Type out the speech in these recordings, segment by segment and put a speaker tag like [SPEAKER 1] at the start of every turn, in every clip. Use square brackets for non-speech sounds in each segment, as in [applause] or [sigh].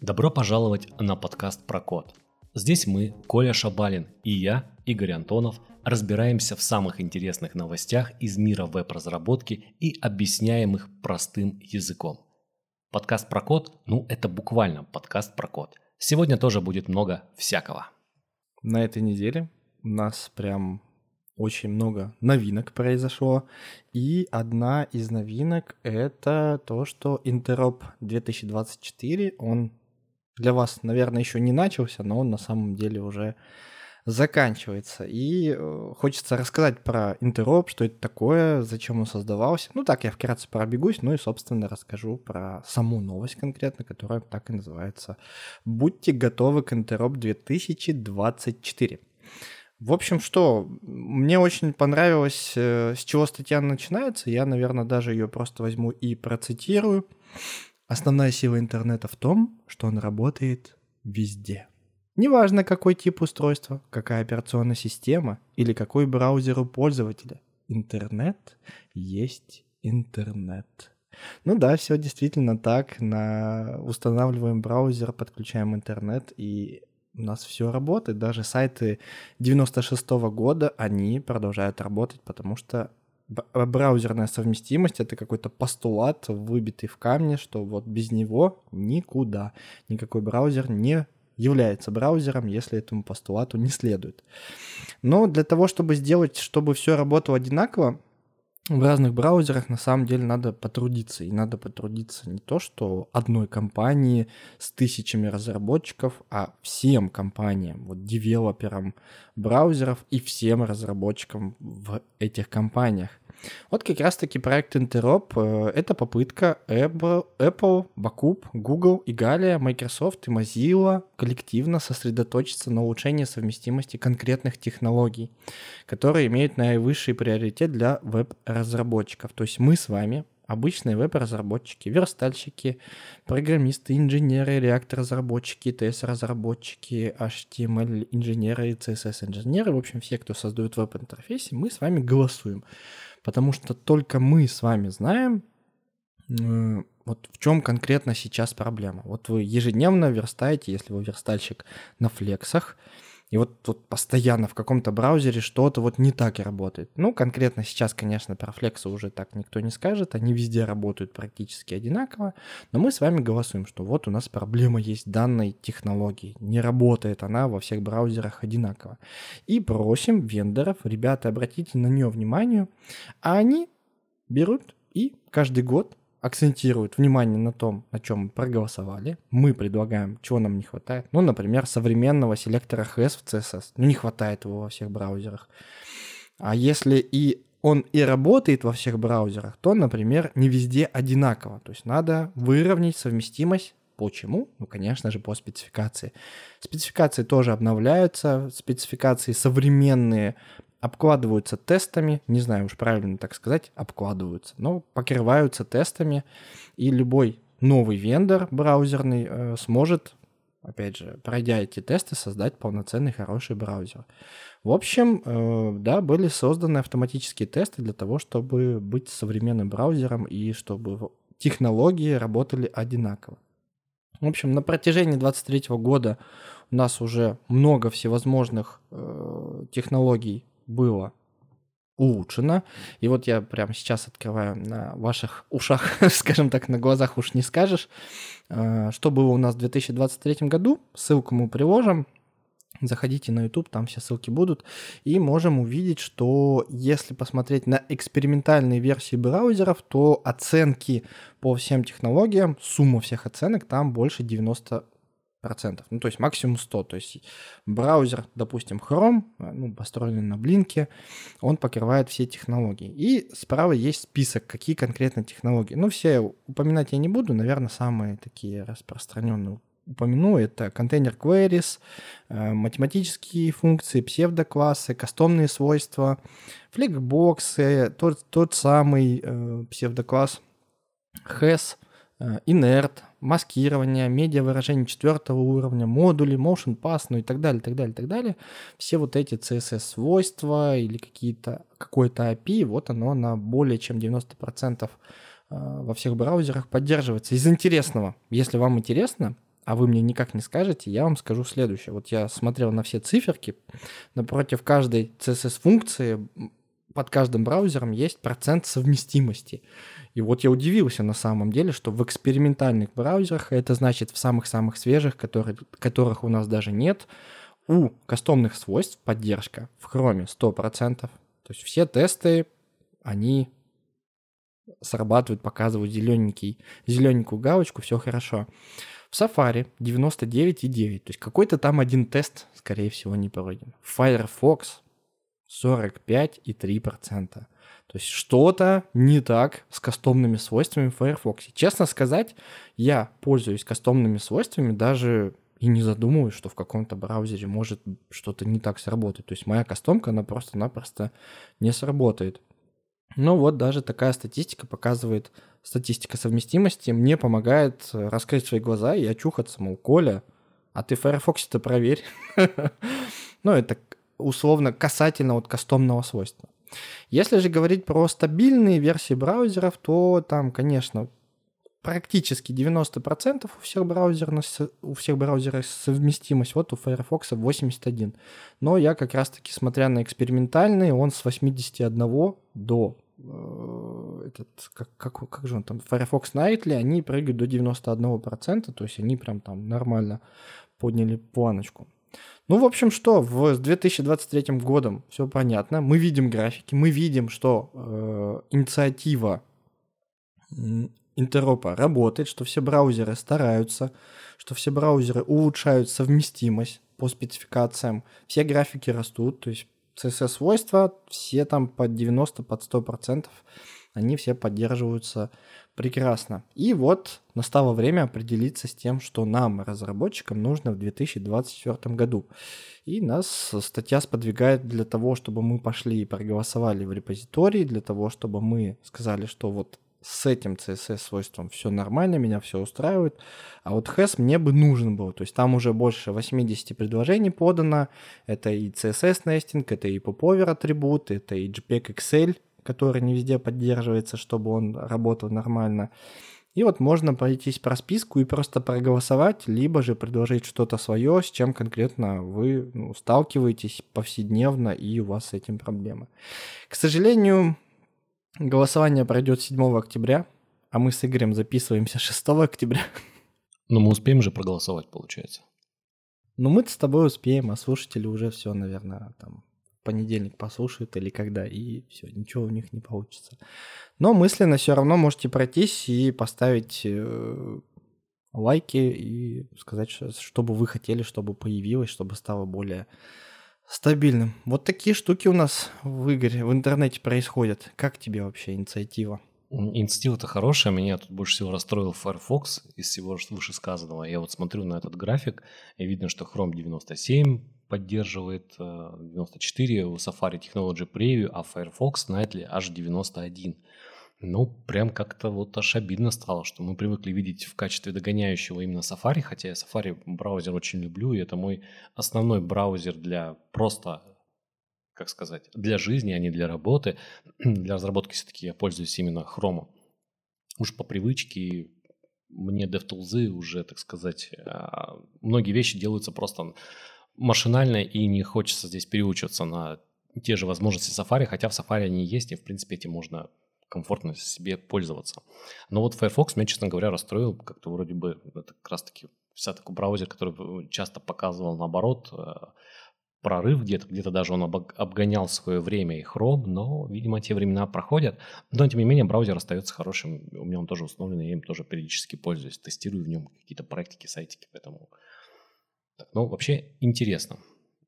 [SPEAKER 1] Добро пожаловать на подкаст про код. Здесь мы, Коля Шабалин и я, Игорь Антонов, разбираемся в самых интересных новостях из мира веб-разработки и объясняем их простым языком. Подкаст про код, ну это буквально подкаст про код. Сегодня тоже будет много всякого.
[SPEAKER 2] На этой неделе у нас прям очень много новинок произошло. И одна из новинок — это то, что Interop 2024, он для вас, наверное, еще не начался, но он на самом деле уже заканчивается. И э, хочется рассказать про Интероп, что это такое, зачем он создавался. Ну так, я вкратце пробегусь, ну и, собственно, расскажу про саму новость конкретно, которая так и называется. Будьте готовы к Интероп 2024. В общем, что, мне очень понравилось, э, с чего статья начинается. Я, наверное, даже ее просто возьму и процитирую. Основная сила интернета в том, что он работает везде. Неважно, какой тип устройства, какая операционная система или какой браузер у пользователя. Интернет есть интернет. Ну да, все действительно так. На... Устанавливаем браузер, подключаем интернет, и у нас все работает. Даже сайты 96 -го года, они продолжают работать, потому что браузерная совместимость это какой-то постулат, выбитый в камне, что вот без него никуда. Никакой браузер не является браузером, если этому постулату не следует. Но для того, чтобы сделать, чтобы все работало одинаково, в разных браузерах на самом деле надо потрудиться. И надо потрудиться не то, что одной компании с тысячами разработчиков, а всем компаниям, вот девелоперам браузеров и всем разработчикам в этих компаниях. Вот как раз-таки проект Interop э, — это попытка Apple, Backup, Google и Galia, Microsoft и Mozilla коллективно сосредоточиться на улучшении совместимости конкретных технологий, которые имеют наивысший приоритет для веб-разработчиков. То есть мы с вами обычные веб-разработчики, верстальщики, программисты, инженеры, реактор-разработчики, TS-разработчики, HTML-инженеры CSS-инженеры, в общем, все, кто создают веб-интерфейсы, мы с вами голосуем потому что только мы с вами знаем, вот в чем конкретно сейчас проблема. Вот вы ежедневно верстаете, если вы верстальщик на флексах, и вот тут постоянно в каком-то браузере что-то вот не так и работает. Ну, конкретно сейчас, конечно, про флексы уже так никто не скажет, они везде работают практически одинаково, но мы с вами голосуем, что вот у нас проблема есть данной технологии, не работает она во всех браузерах одинаково. И просим вендоров, ребята, обратите на нее внимание, а они берут и каждый год акцентируют внимание на том, о чем мы проголосовали. Мы предлагаем, чего нам не хватает. Ну, например, современного селектора HES в CSS. Ну, не хватает его во всех браузерах. А если и он и работает во всех браузерах, то, например, не везде одинаково. То есть надо выровнять совместимость Почему? Ну, конечно же, по спецификации. Спецификации тоже обновляются, спецификации современные обкладываются тестами, не знаю уж правильно так сказать, обкладываются, но покрываются тестами, и любой новый вендор браузерный э, сможет, опять же, пройдя эти тесты, создать полноценный хороший браузер. В общем, э, да, были созданы автоматические тесты для того, чтобы быть современным браузером и чтобы технологии работали одинаково. В общем, на протяжении 2023 года у нас уже много всевозможных э, технологий было улучшено. И вот я прямо сейчас открываю на ваших ушах, [laughs] скажем так, на глазах уж не скажешь, э, что было у нас в 2023 году. Ссылку мы приложим. Заходите на YouTube, там все ссылки будут. И можем увидеть, что если посмотреть на экспериментальные версии браузеров, то оценки по всем технологиям, сумма всех оценок там больше 90 процентов. Ну, то есть максимум 100. То есть браузер, допустим, Chrome, э, ну, построенный на блинке, он покрывает все технологии. И справа есть список, какие конкретно технологии. Ну, все упоминать я не буду, наверное, самые такие распространенные упомяну, это контейнер queries, э, математические функции, псевдоклассы, кастомные свойства, фликбоксы, тот, тот самый э, псевдокласс has, э, inert, маскирование, медиа-выражение четвертого уровня, модули, motion pass, ну и так далее, так далее, так далее. Все вот эти CSS-свойства или какие-то, какое-то API, вот оно на более чем 90% а, во всех браузерах поддерживается. Из интересного, если вам интересно, а вы мне никак не скажете, я вам скажу следующее. Вот я смотрел на все циферки, напротив каждой CSS-функции под каждым браузером есть процент совместимости. И вот я удивился на самом деле, что в экспериментальных браузерах, это значит в самых-самых свежих, которые, которых у нас даже нет, у кастомных свойств поддержка в Chrome 100%. То есть все тесты, они срабатывают, показывают зелененький, зелененькую галочку, все хорошо. В Safari 99,9, то есть какой-то там один тест, скорее всего, не пройден. В Firefox 45,3%. То есть что-то не так с кастомными свойствами в Firefox. Честно сказать, я пользуюсь кастомными свойствами даже и не задумываюсь, что в каком-то браузере может что-то не так сработать. То есть моя кастомка, она просто-напросто не сработает. Но вот даже такая статистика показывает, статистика совместимости мне помогает э, раскрыть свои глаза и очухаться, мол, Коля, а ты Firefox-то проверь. [laughs] Ну, это условно касательно вот кастомного свойства. Если же говорить про стабильные версии браузеров, то там, конечно, практически 90% у всех браузеров, у всех браузеров совместимость, вот у Firefox 81. Но я как раз-таки, смотря на экспериментальные, он с 81 до Э, этот, как, как, как же он там, Firefox Nightly, они прыгают до 91%, то есть они прям там нормально подняли планочку. Ну, в общем, что, в, с 2023 годом все понятно. Мы видим графики, мы видим, что э, инициатива интеропа работает, что все браузеры стараются, что все браузеры улучшают совместимость по спецификациям, все графики растут, то есть CSS-свойства, все там под 90, под 100%, они все поддерживаются прекрасно. И вот настало время определиться с тем, что нам, разработчикам, нужно в 2024 году. И нас статья сподвигает для того, чтобы мы пошли и проголосовали в репозитории, для того, чтобы мы сказали, что вот с этим CSS-свойством все нормально, меня все устраивает. А вот HES мне бы нужен был. То есть там уже больше 80 предложений подано. Это и CSS-нестинг, это и popover атрибут, это и JPEG Excel, который не везде поддерживается, чтобы он работал нормально. И вот можно пройтись по списку и просто проголосовать, либо же предложить что-то свое, с чем конкретно вы ну, сталкиваетесь повседневно и у вас с этим проблемы. К сожалению, Голосование пройдет 7 октября, а мы с Игорем записываемся 6 октября.
[SPEAKER 1] Но мы успеем же проголосовать, получается.
[SPEAKER 2] Ну, мы-то с тобой успеем, а слушатели уже все, наверное, там понедельник послушают или когда, и все, ничего у них не получится. Но мысленно все равно можете пройтись и поставить э, лайки и сказать, что бы вы хотели, чтобы появилось, чтобы стало более стабильным. Вот такие штуки у нас в игре, в интернете происходят. Как тебе вообще инициатива?
[SPEAKER 1] Инициатива-то хорошая, меня тут больше всего расстроил Firefox из всего вышесказанного. Я вот смотрю на этот график, и видно, что Chrome 97 поддерживает 94, э, у Safari Technology Preview, а Firefox Nightly аж 91. Ну, прям как-то вот аж обидно стало, что мы привыкли видеть в качестве догоняющего именно Safari, хотя я Safari браузер очень люблю, и это мой основной браузер для просто, как сказать, для жизни, а не для работы. [clears throat] Для разработки все-таки я пользуюсь именно Chrome. Уж по привычке мне DevTools уже, так сказать, а, многие вещи делаются просто машинально, и не хочется здесь переучиваться на те же возможности Safari, хотя в Safari они есть, и в принципе этим можно комфортно себе пользоваться. Но вот Firefox меня, честно говоря, расстроил. Как-то вроде бы это как раз-таки вся такой браузер, который часто показывал наоборот э, прорыв где-то, где-то даже он обгонял свое время и Chrome, но, видимо, те времена проходят. Но, тем не менее, браузер остается хорошим. У меня он тоже установлен, я им тоже периодически пользуюсь, тестирую в нем какие-то проектики, сайтики, поэтому... Ну, вообще интересно.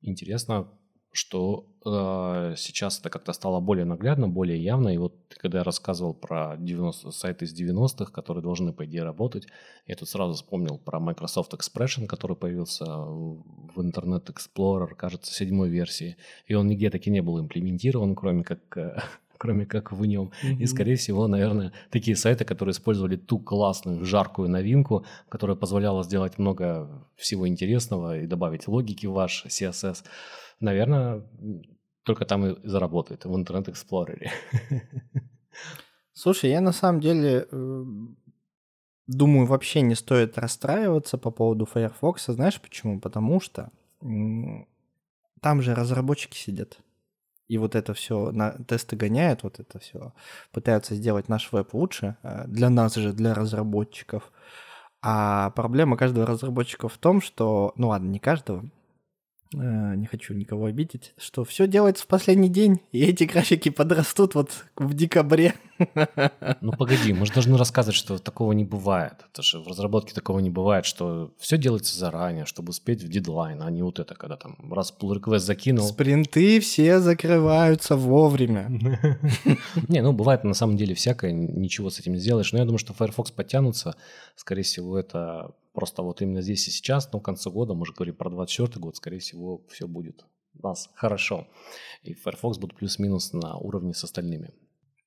[SPEAKER 1] Интересно, что э, сейчас это как-то стало более наглядно, более явно. И вот когда я рассказывал про 90, сайты из 90-х, которые должны, по идее, работать, я тут сразу вспомнил про Microsoft Expression, который появился в Internet Explorer, кажется, седьмой версии. И он нигде таки не был имплементирован, кроме как, э, [laughs] кроме как в нем. Mm-hmm. И, скорее всего, наверное, такие сайты, которые использовали ту классную, жаркую новинку, которая позволяла сделать много всего интересного и добавить логики в ваш CSS, наверное, только там и заработает, в Internet Explorer. [laughs]
[SPEAKER 2] Слушай, я на самом деле э, думаю, вообще не стоит расстраиваться по поводу Firefox. Знаешь почему? Потому что там же разработчики сидят. И вот это все на тесты гоняют, вот это все пытаются сделать наш веб лучше э, для нас же, для разработчиков. А проблема каждого разработчика в том, что, ну ладно, не каждого, не хочу никого обидеть, что все делается в последний день, и эти графики подрастут вот в декабре.
[SPEAKER 1] Ну погоди, мы же должны рассказывать, что такого не бывает. Это же в разработке такого не бывает, что все делается заранее, чтобы успеть в дедлайн, а не вот это, когда там раз pull request закинул.
[SPEAKER 2] Спринты все закрываются вовремя. [laughs]
[SPEAKER 1] Не, ну бывает на самом деле всякое, ничего с этим не сделаешь. Но я думаю, что Firefox подтянутся. Скорее всего, это Просто вот именно здесь и сейчас, но в конце года, мы же говорим про 24 год, скорее всего, все будет у нас хорошо. И Firefox будет плюс-минус на уровне с остальными.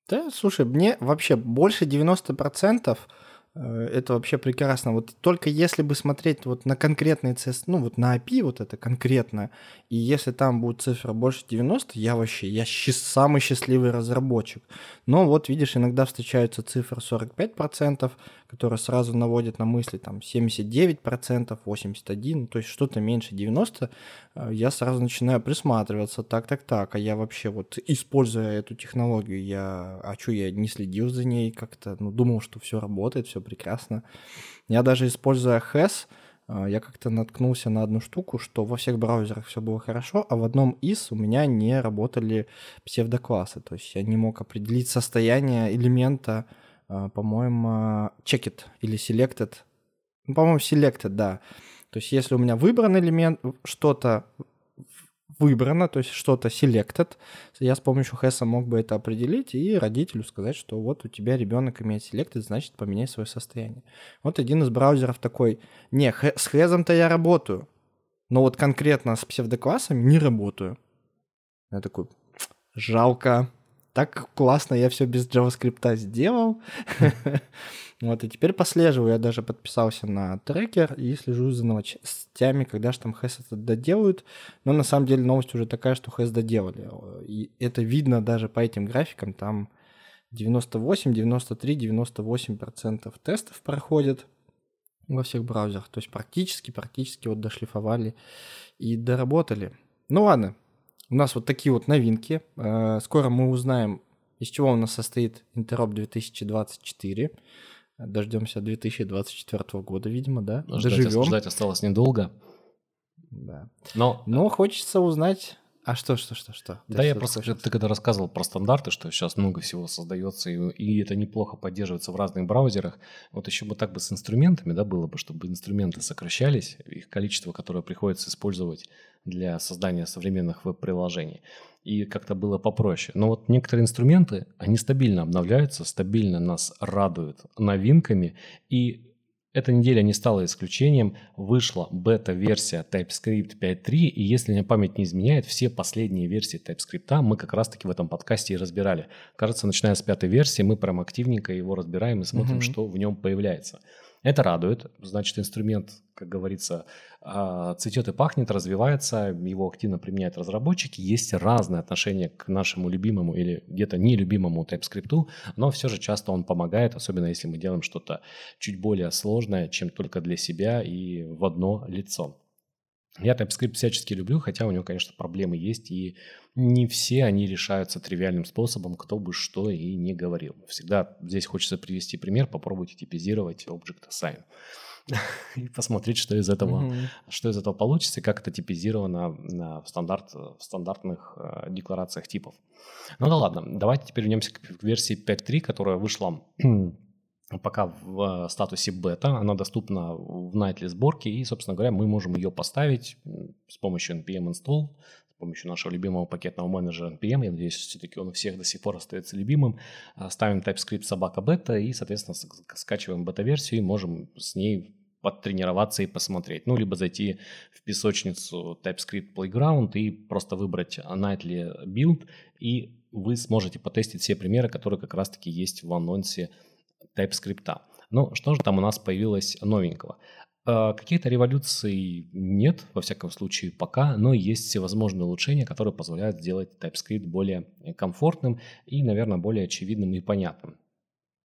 [SPEAKER 2] Да, слушай, мне вообще больше 90% Э, это вообще прекрасно. Вот только если бы смотреть вот на конкретный CSS, ну вот на API вот это конкретно, и если там будет цифра больше 90, я вообще, я щ- самый счастливый разработчик. Но вот видишь, иногда встречаются цифры 45%, которые сразу наводят на мысли там 79%, 81%, то есть что-то меньше 90%, э, я сразу начинаю присматриваться, так, так, так, а я вообще вот, используя эту технологию, я, а что, я не следил за ней как-то, ну, думал, что все работает, все прекрасно. Я даже используя HES, э, я как-то наткнулся на одну штуку, что во всех браузерах все было хорошо, а в одном из у меня не работали псевдоклассы. То есть я не мог определить состояние элемента, э, по-моему, checked или selected. Ну, по-моему, selected, да. То есть если у меня выбран элемент, что-то выбрано, то есть что-то selected, я с помощью хэса мог бы это определить и родителю сказать, что вот у тебя ребенок имеет selected, значит поменяй свое состояние. Вот один из браузеров такой, не, с хэзом-то я работаю, но вот конкретно с псевдоклассами не работаю. Я такой, жалко, так классно я все без JavaScript сделал. [laughs] Вот, и теперь послеживаю, я даже подписался на трекер и слежу за новостями, когда же там хэс это доделают. Но на самом деле новость уже такая, что хэс доделали. И это видно даже по этим графикам, там 98, 93, 98 процентов тестов проходят во всех браузерах. То есть практически, практически вот дошлифовали и доработали. Ну ладно, у нас вот такие вот новинки. Э, скоро мы узнаем, из чего у нас состоит Interop 2024. Дождемся 2024 года, видимо, да?
[SPEAKER 1] Ждать, Доживем. Ждать осталось недолго.
[SPEAKER 2] Да. Но, Но хочется узнать а что, что, что, что?
[SPEAKER 1] Да, я просто, хочешь? ты когда рассказывал про стандарты, что сейчас много всего создается, и, и это неплохо поддерживается в разных браузерах, вот еще бы так бы с инструментами, да, было бы, чтобы инструменты сокращались, их количество, которое приходится использовать для создания современных веб-приложений, и как-то было попроще. Но вот некоторые инструменты, они стабильно обновляются, стабильно нас радуют новинками, и эта неделя не стала исключением. Вышла бета-версия TypeScript 5.3, и если мне память не изменяет, все последние версии TypeScript мы как раз-таки в этом подкасте и разбирали. Кажется, начиная с пятой версии, мы прям активненько его разбираем и смотрим, mm-hmm. что в нем появляется. Это радует, значит, инструмент, как говорится, а, цветет и пахнет, развивается, его активно применяют разработчики. Есть разные отношения к нашему любимому или где-то нелюбимому TypeScript, но все же часто он помогает, особенно если мы делаем что-то чуть более сложное, чем только для себя и в одно лицо. Я TypeScript всячески люблю, хотя у него, конечно, проблемы есть, и не все они решаются тривиальным способом, кто бы что и не говорил. Всегда здесь хочется привести пример, попробуйте типизировать Object Assign [laughs] и посмотреть, что из этого, mm-hmm. что из этого получится и как это типизировано на, в, стандарт, в стандартных э, декларациях типов. Ну да ладно, давайте теперь вернемся к версии 5.3, которая вышла [clears throat] пока в э, статусе бета, она доступна в Nightly сборке, и, собственно говоря, мы можем ее поставить с помощью npm install, с помощью нашего любимого пакетного менеджера npm, я надеюсь, все-таки он у всех до сих пор остается любимым, а, ставим TypeScript собака бета и, соответственно, скачиваем бета-версию и можем с ней подтренироваться и посмотреть. Ну, либо зайти в песочницу TypeScript Playground и просто выбрать Nightly build и вы сможете потестить все примеры, которые как раз-таки есть в анонсе TypeScript. Ну, что же там у нас появилось новенького? Э, какие-то революции нет, во всяком случае, пока, но есть всевозможные улучшения, которые позволяют сделать TypeScript более комфортным и, наверное, более очевидным и понятным.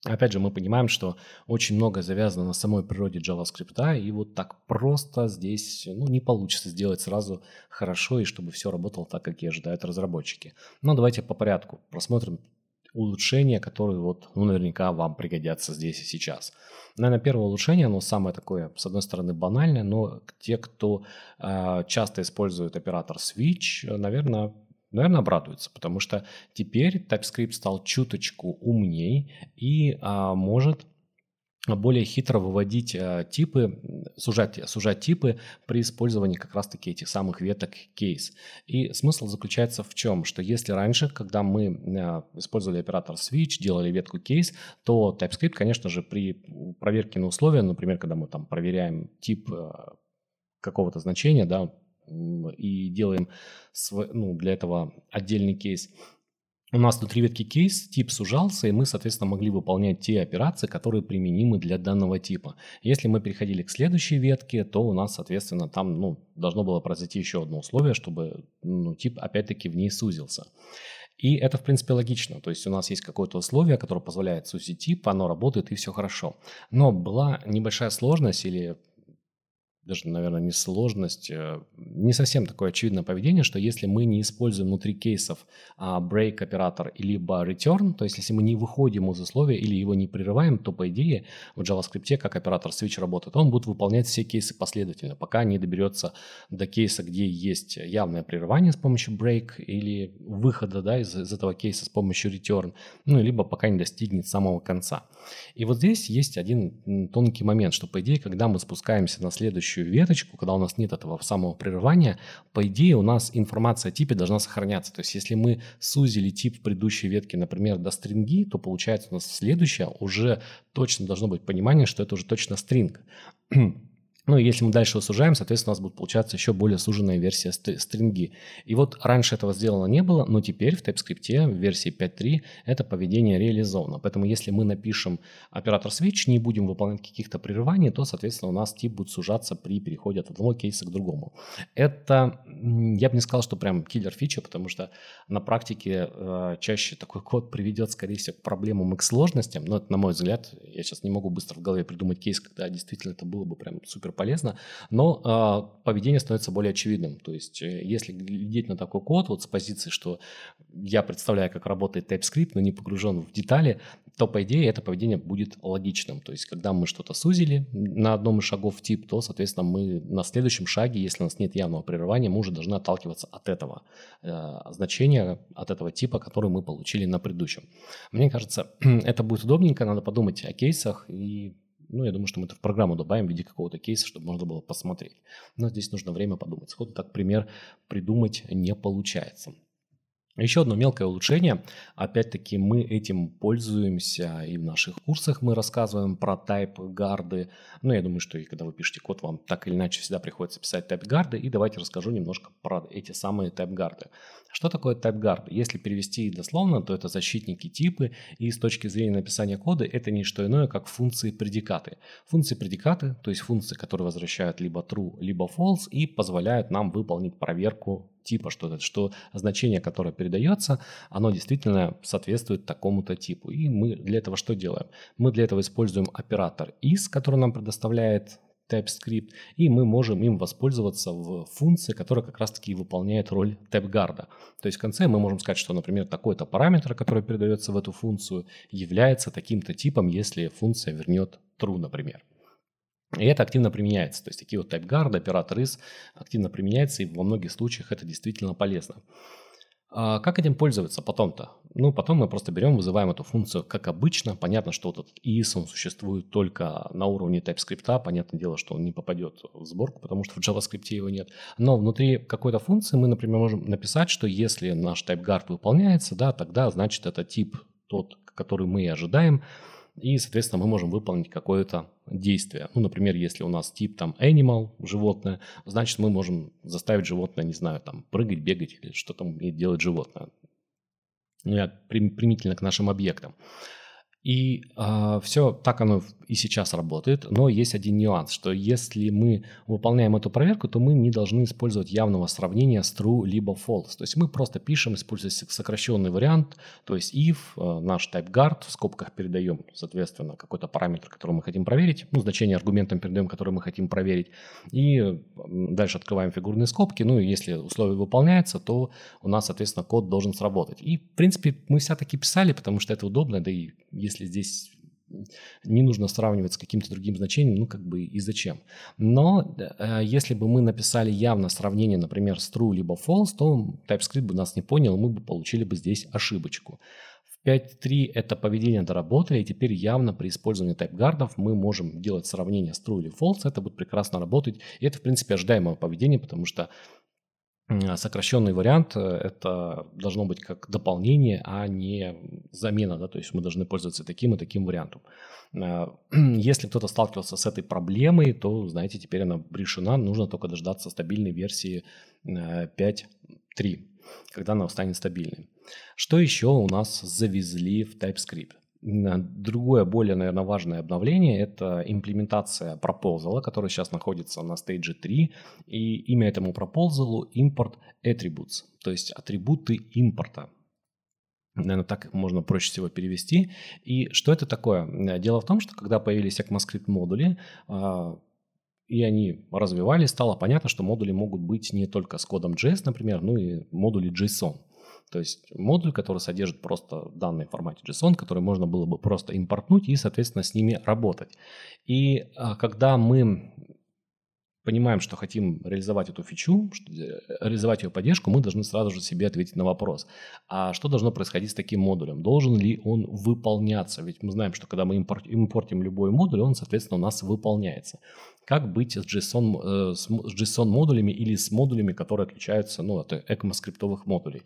[SPEAKER 1] Опять же, мы понимаем, что очень много завязано на самой природе JavaScript, и вот так просто здесь ну, не получится сделать сразу хорошо и чтобы все работало так, как и ожидают разработчики. Но давайте по порядку просмотрим улучшения, которые вот, ну, наверняка вам пригодятся здесь и сейчас. Наверное, первое улучшение, оно самое такое, с одной стороны, банальное, но те, кто э, часто использует оператор switch, наверное, наверное, обрадуются, потому что теперь TypeScript стал чуточку умней и а, может более хитро выводить а, типы, сужать, сужать типы при использовании как раз-таки этих самых веток кейс. И смысл заключается в чем? Что если раньше, когда мы а, использовали оператор switch, делали ветку кейс, то TypeScript, конечно же, при проверке на условия, например, когда мы там проверяем тип а, какого-то значения, да, и делаем свой, ну, для этого отдельный кейс, у нас внутри ветки кейс тип сужался, и мы, соответственно, могли выполнять те операции, которые применимы для данного типа. Если мы переходили к следующей ветке, то у нас, соответственно, там ну, должно было произойти еще одно условие, чтобы ну, тип опять-таки в ней сузился. И это, в принципе, логично. То есть у нас есть какое-то условие, которое позволяет сузить тип, оно работает и все хорошо. Но была небольшая сложность или даже, наверное, не сложность, э, не совсем такое очевидное поведение, что если мы не используем внутри кейсов а, break оператор либо return, то есть если мы не выходим из условия или его не прерываем, то по идее в JavaScript как оператор switch работает, он будет выполнять все кейсы последовательно, пока не доберется до кейса, где есть явное прерывание с помощью break или выхода да, из, из этого кейса с помощью return, ну, либо пока не достигнет самого конца. И вот здесь есть один тонкий момент, что по идее, когда мы спускаемся на следующий следующую веточку, когда у нас нет этого самого прерывания, по идее у нас информация о типе должна сохраняться. То есть если мы сузили тип в предыдущей ветке, например, до стринги, то получается у нас следующая уже точно должно быть понимание, что это уже точно стринг. Ну и если мы дальше его сужаем, соответственно, у нас будет получаться еще более суженная версия стринги. И вот раньше этого сделано не было, но теперь в TypeScript в версии 5.3 это поведение реализовано. Поэтому если мы напишем оператор switch, не будем выполнять каких-то прерываний, то, соответственно, у нас тип будет сужаться при переходе от одного кейса к другому. Это, я бы не сказал, что прям киллер фича, потому что на практике э, чаще такой код приведет, скорее всего, к проблемам и к сложностям. Но это, на мой взгляд, я сейчас не могу быстро в голове придумать кейс, когда действительно это было бы прям супер супер полезно, но э, поведение становится более очевидным. То есть, э, если глядеть на такой код вот с позиции, что я представляю, как работает TypeScript, но не погружен в детали, то, по идее, это поведение будет логичным. То есть, когда мы что-то сузили на одном из шагов тип, то, соответственно, мы на следующем шаге, если у нас нет явного прерывания, мы уже должны отталкиваться от этого э, значения, от этого типа, который мы получили на предыдущем. Мне кажется, [clears throat] это будет удобненько, надо подумать о кейсах и ну, я думаю, что мы это в программу добавим в виде какого-то кейса, чтобы можно было посмотреть. Но здесь нужно время подумать. Сходу так пример придумать не получается. Еще одно мелкое улучшение. Опять-таки мы этим пользуемся и в наших курсах мы рассказываем про тайп-гарды. Ну, я думаю, что и когда вы пишете код, вам так или иначе всегда приходится писать тайп-гарды. И давайте расскажу немножко про эти самые тайп-гарды. Что такое TypeGuard? Если перевести дословно, то это защитники типы, и с точки зрения написания кода это не что иное, как функции предикаты. Функции предикаты, то есть функции, которые возвращают либо true, либо false, и позволяют нам выполнить проверку типа, что, это, что значение, которое передается, оно действительно соответствует такому-то типу. И мы для этого что делаем? Мы для этого используем оператор is, который нам предоставляет TypeScript, и мы можем им воспользоваться в функции, которая как раз-таки выполняет роль TypeGuard. То есть в конце мы можем сказать, что, например, такой-то параметр, который передается в эту функцию, является таким-то типом, если функция вернет true, например. И это активно применяется. То есть такие вот TypeGuard, оператор is активно применяется, и во многих случаях это действительно полезно. А как этим пользоваться потом-то? Ну, потом мы просто берем, вызываем эту функцию как обычно. Понятно, что вот этот is, он существует только на уровне TypeScript. Понятное дело, что он не попадет в сборку, потому что в JavaScript его нет. Но внутри какой-то функции мы, например, можем написать, что если наш TypeGuard выполняется, да, тогда значит это тип тот, который мы и ожидаем и, соответственно, мы можем выполнить какое-то действие. Ну, например, если у нас тип там animal, животное, значит, мы можем заставить животное, не знаю, там прыгать, бегать или что там делать животное. ну, примительно к нашим объектам. И э, а, все так оно и сейчас работает, но есть один нюанс, что если мы выполняем эту проверку, то мы не должны использовать явного сравнения с true либо false. То есть мы просто пишем, используя сокращенный вариант, то есть if, э, наш typeguard, в скобках передаем, соответственно, какой-то параметр, который мы хотим проверить, ну, значение аргументом передаем, который мы хотим проверить, и дальше открываем фигурные скобки, ну, и если условие выполняется, то у нас, соответственно, код должен сработать. И, в принципе, мы все-таки писали, потому что это удобно, да и если здесь не нужно сравнивать с каким-то другим значением, ну как бы и зачем. Но э, если бы мы написали явно сравнение, например, с true либо false, то TypeScript бы нас не понял, мы бы получили бы здесь ошибочку. В 5.3 это поведение доработали, и теперь явно при использовании тайпгардов мы можем делать сравнение с true или false, это будет прекрасно работать, и это в принципе ожидаемое поведение, потому что сокращенный вариант э, это должно быть как дополнение, а не замена, да, то есть мы должны пользоваться таким и таким вариантом. Э, [clears throat] если кто-то сталкивался с этой проблемой, то, знаете, теперь она решена, нужно только дождаться стабильной версии 5.3, э, когда она станет стабильной. Что еще у нас завезли в TypeScript? Другое, более, наверное, важное обновление – это имплементация proposal, который сейчас находится на Stage 3, и имя этому proposal – import attributes, то есть атрибуты импорта. Наверное, так можно проще всего перевести. И что это такое? Дело в том, что когда появились ECMAScript модули, а, и они развивались, стало понятно, что модули могут быть не только с кодом JS, например, но и модули JSON. То есть модуль, который содержит просто данные в формате JSON, который можно было бы просто импортнуть и, соответственно, с ними работать. И а, когда мы понимаем, что хотим реализовать эту фичу, э, реализовать ее поддержку, мы должны сразу же себе ответить на вопрос, а что должно происходить с таким модулем? Должен ли он выполняться? Ведь мы знаем, что когда мы импортим любой модуль, он, соответственно, у нас выполняется. Как быть с JSON, э, с JSON модулями или с модулями, которые отличаются ну, от ECMAScript модулей?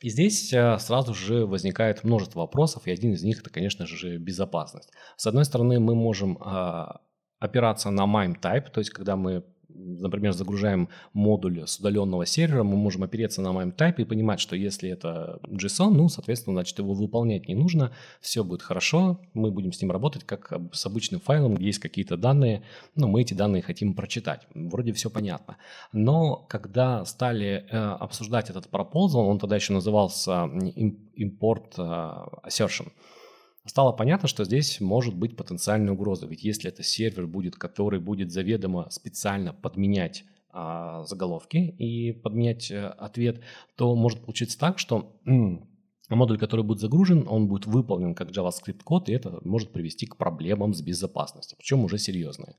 [SPEAKER 1] И здесь э, сразу же возникает множество вопросов, и один из них это, конечно же, безопасность. С одной стороны, мы можем а, опираться на MIME type, то есть когда мы например, загружаем модуль с удаленного сервера, мы можем опереться на MIME-type и понимать, что если это JSON, ну, соответственно, значит, его выполнять не нужно, все будет хорошо, мы будем с ним работать как с обычным файлом, есть какие-то данные, но мы эти данные хотим прочитать. Вроде все понятно. Но когда стали э, обсуждать этот proposal, он тогда еще назывался import э, assertion, стало понятно, что здесь может быть потенциальная угроза. Ведь если это сервер будет, который будет заведомо специально подменять а, заголовки и подменять а, ответ, то может получиться так, что модуль, который будет загружен, он будет выполнен как JavaScript код, и это может привести к проблемам с безопасностью, причем уже серьезные.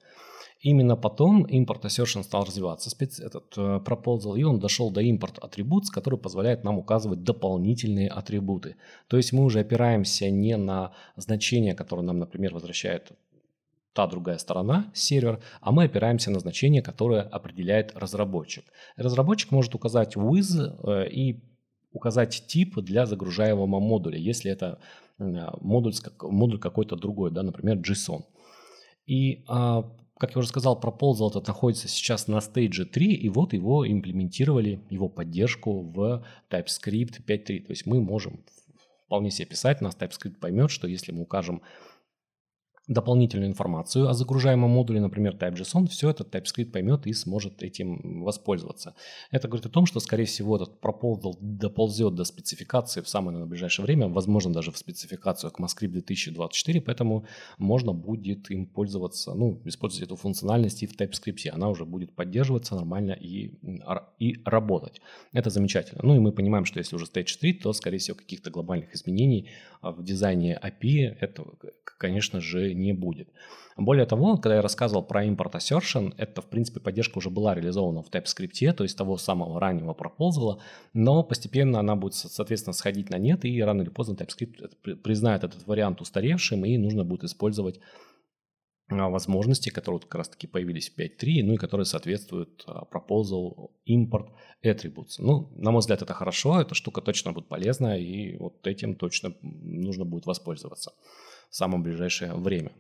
[SPEAKER 1] Именно потом import assertion стал развиваться, спец, этот э, proposal, и он дошел до import attributes, который позволяет нам указывать дополнительные атрибуты. То есть мы уже опираемся не на значение, которое нам, например, возвращает та другая сторона, сервер, а мы опираемся на значение, которое определяет разработчик. Разработчик может указать with э, и указать тип для загружаемого модуля, если это э, модуль, модуль какой-то другой, да, например, JSON. И а, как я уже сказал, Proposal этот находится сейчас на Stage 3, и вот его имплементировали, его поддержку в TypeScript 5.3. То есть мы можем вполне себе писать, нас TypeScript поймет, что если мы укажем дополнительную информацию о загружаемом модуле, например, TypeJSON, все это TypeScript поймет и сможет этим воспользоваться. Это говорит о том, что, скорее всего, этот proposal доползет до спецификации в самое на ближайшее время, возможно, даже в спецификацию ECMAScript 2024, поэтому можно будет им пользоваться, ну, использовать эту функциональность и в TypeScript. Она уже будет поддерживаться нормально и, и работать. Это замечательно. Ну и мы понимаем, что если уже Stage 3, то, скорее всего, каких-то глобальных изменений в дизайне API, это, конечно же, не будет. Более того, когда я рассказывал про import assertion, это, в принципе, поддержка уже была реализована в TypeScript, то есть того самого раннего проползала, но постепенно она будет, соответственно, сходить на нет, и рано или поздно TypeScript признает этот вариант устаревшим, и нужно будет использовать а, возможности, которые как раз таки появились в 5.3, ну и которые соответствуют а, proposal import attributes. Ну, на мой взгляд, это хорошо, эта штука точно будет полезна, и вот этим точно нужно будет воспользоваться в самое ближайшее время.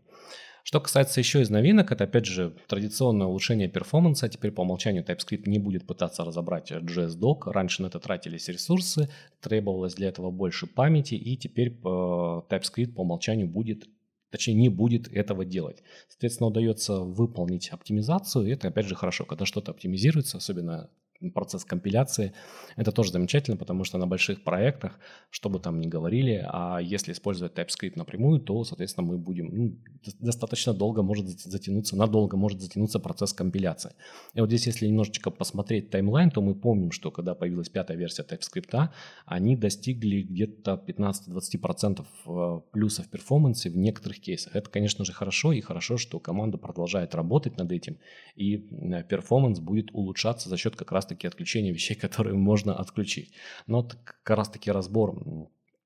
[SPEAKER 1] Что касается еще из новинок, это опять же традиционное улучшение перформанса. Теперь по умолчанию TypeScript не будет пытаться разобрать JS-док. Раньше на это тратились ресурсы, требовалось для этого больше памяти, и теперь э, TypeScript по умолчанию будет точнее не будет этого делать. Соответственно, удается выполнить оптимизацию, и это опять же хорошо, когда что-то оптимизируется, особенно процесс компиляции. Это тоже замечательно, потому что на больших проектах, что бы там ни говорили, а если использовать TypeScript напрямую, то, соответственно, мы будем ну, достаточно долго может затянуться, надолго может затянуться процесс компиляции. И вот здесь, если немножечко посмотреть таймлайн, то мы помним, что когда появилась пятая версия TypeScript, они достигли где-то 15-20% э, плюса в перформансе в некоторых кейсах. Это, конечно же, хорошо, и хорошо, что команда продолжает работать над этим, и э, перформанс будет улучшаться за счет как раз раз-таки отключение вещей, [laughs] которые можно отключить. Но как раз-таки разбор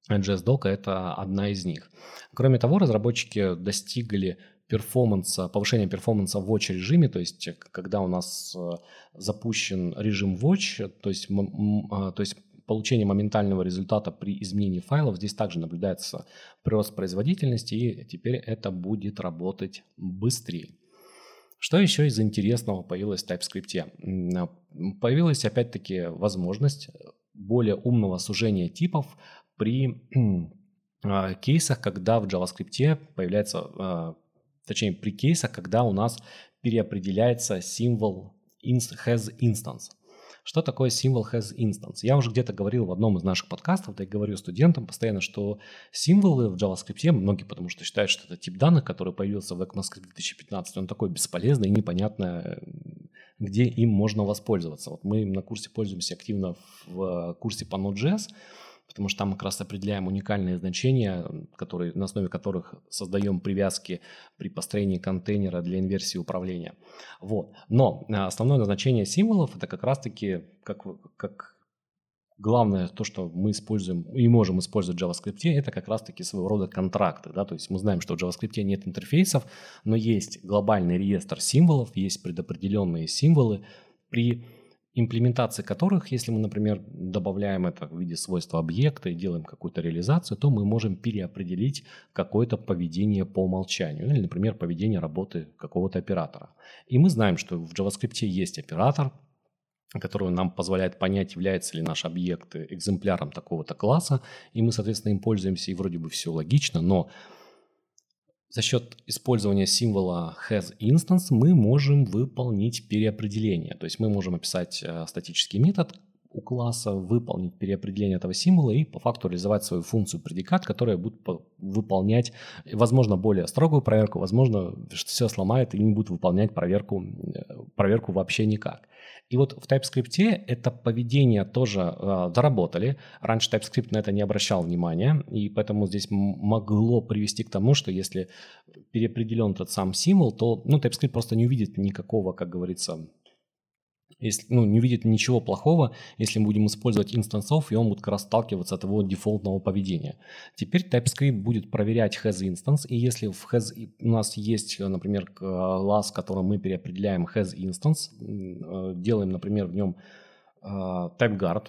[SPEAKER 1] JS-дока – это одна из них. Кроме того, разработчики достигли перформанса, повышения перформанса в watch режиме, то есть когда у нас э, запущен режим watch, то есть, а, то есть получение моментального результата при изменении файлов, здесь также наблюдается прирост производительности, и теперь это будет работать быстрее. Что еще из интересного появилось в TypeScript? А, появилась опять-таки возможность более умного сужения типов при а, кейсах, когда в JavaScript появляется, а, точнее при кейсах, когда у нас переопределяется символ has instance. Что такое символ has instance? Я уже где-то говорил в одном из наших подкастов, да и говорю студентам постоянно, что символы в JavaScript, многие потому что считают, что это тип данных, который появился в ECMAScript 2015, он такой бесполезный и непонятно, где им можно воспользоваться. Вот мы на курсе пользуемся активно в курсе по Node.js, потому что там как раз определяем уникальные значения, которые, на основе которых создаем привязки при построении контейнера для инверсии управления. Вот. Но а, основное назначение символов это как раз-таки как, как главное то, что мы используем и можем использовать в JavaScript, это как раз-таки своего рода контракты. Да? То есть мы знаем, что в JavaScript нет интерфейсов, но есть глобальный реестр символов, есть предопределенные символы, при имплементации которых, если мы, например, добавляем это в виде свойства объекта и делаем какую-то реализацию, то мы можем переопределить какое-то поведение по умолчанию, или, например, поведение работы какого-то оператора. И мы знаем, что в JavaScript есть оператор, который нам позволяет понять, является ли наш объект экземпляром такого-то класса, и мы, соответственно, им пользуемся, и вроде бы все логично, но за счет использования символа hasInstance мы можем выполнить переопределение. То есть мы можем описать э, статический метод у класса, выполнить переопределение этого символа и по факту реализовать свою функцию предикат, которая будет выполнять, возможно, более строгую проверку, возможно, что все сломает и не будет выполнять проверку, э, проверку вообще никак. И вот в TypeScript это поведение тоже э, доработали. Раньше TypeScript на это не обращал внимания, и поэтому здесь могло привести к тому, что если переопределен тот сам символ, то ну, TypeScript просто не увидит никакого, как говорится, если, ну, не видит ничего плохого, если мы будем использовать инстансов, и он будет как раз сталкиваться от его дефолтного поведения. Теперь TypeScript будет проверять has instance, и если в has у нас есть, например, класс, который мы переопределяем has instance, э, делаем, например, в нем э, TypeGuard,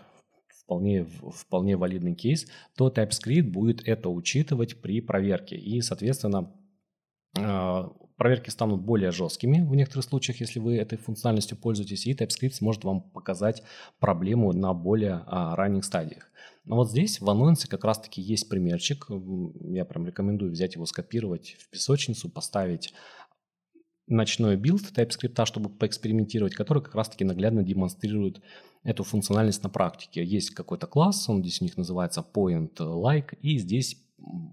[SPEAKER 1] вполне, вполне валидный кейс, то TypeScript будет это учитывать при проверке. И, соответственно, э, Проверки станут более жесткими в некоторых случаях, если вы этой функциональностью пользуетесь, и TypeScript сможет вам показать проблему на более а, ранних стадиях. Но вот здесь в анонсе как раз-таки есть примерчик. Я прям рекомендую взять его, скопировать в песочницу, поставить ночной билд TypeScript, чтобы поэкспериментировать, который как раз-таки наглядно демонстрирует эту функциональность на практике. Есть какой-то класс, он здесь у них называется point like, и здесь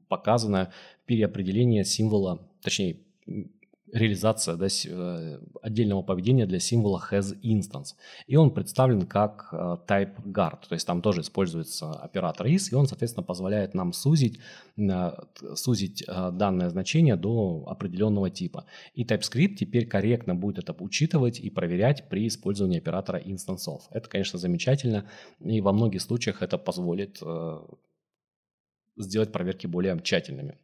[SPEAKER 1] показано переопределение символа, точнее реализация да, э, отдельного поведения для символа has instance. И он представлен как э, type guard, то есть там тоже используется оператор is, и он, соответственно, позволяет нам сузить, э, сузить данное значение до определенного типа. И TypeScript теперь корректно будет это учитывать и проверять при использовании оператора инстансов. Это, конечно, замечательно, и во многих случаях это позволит сделать проверки более тщательными.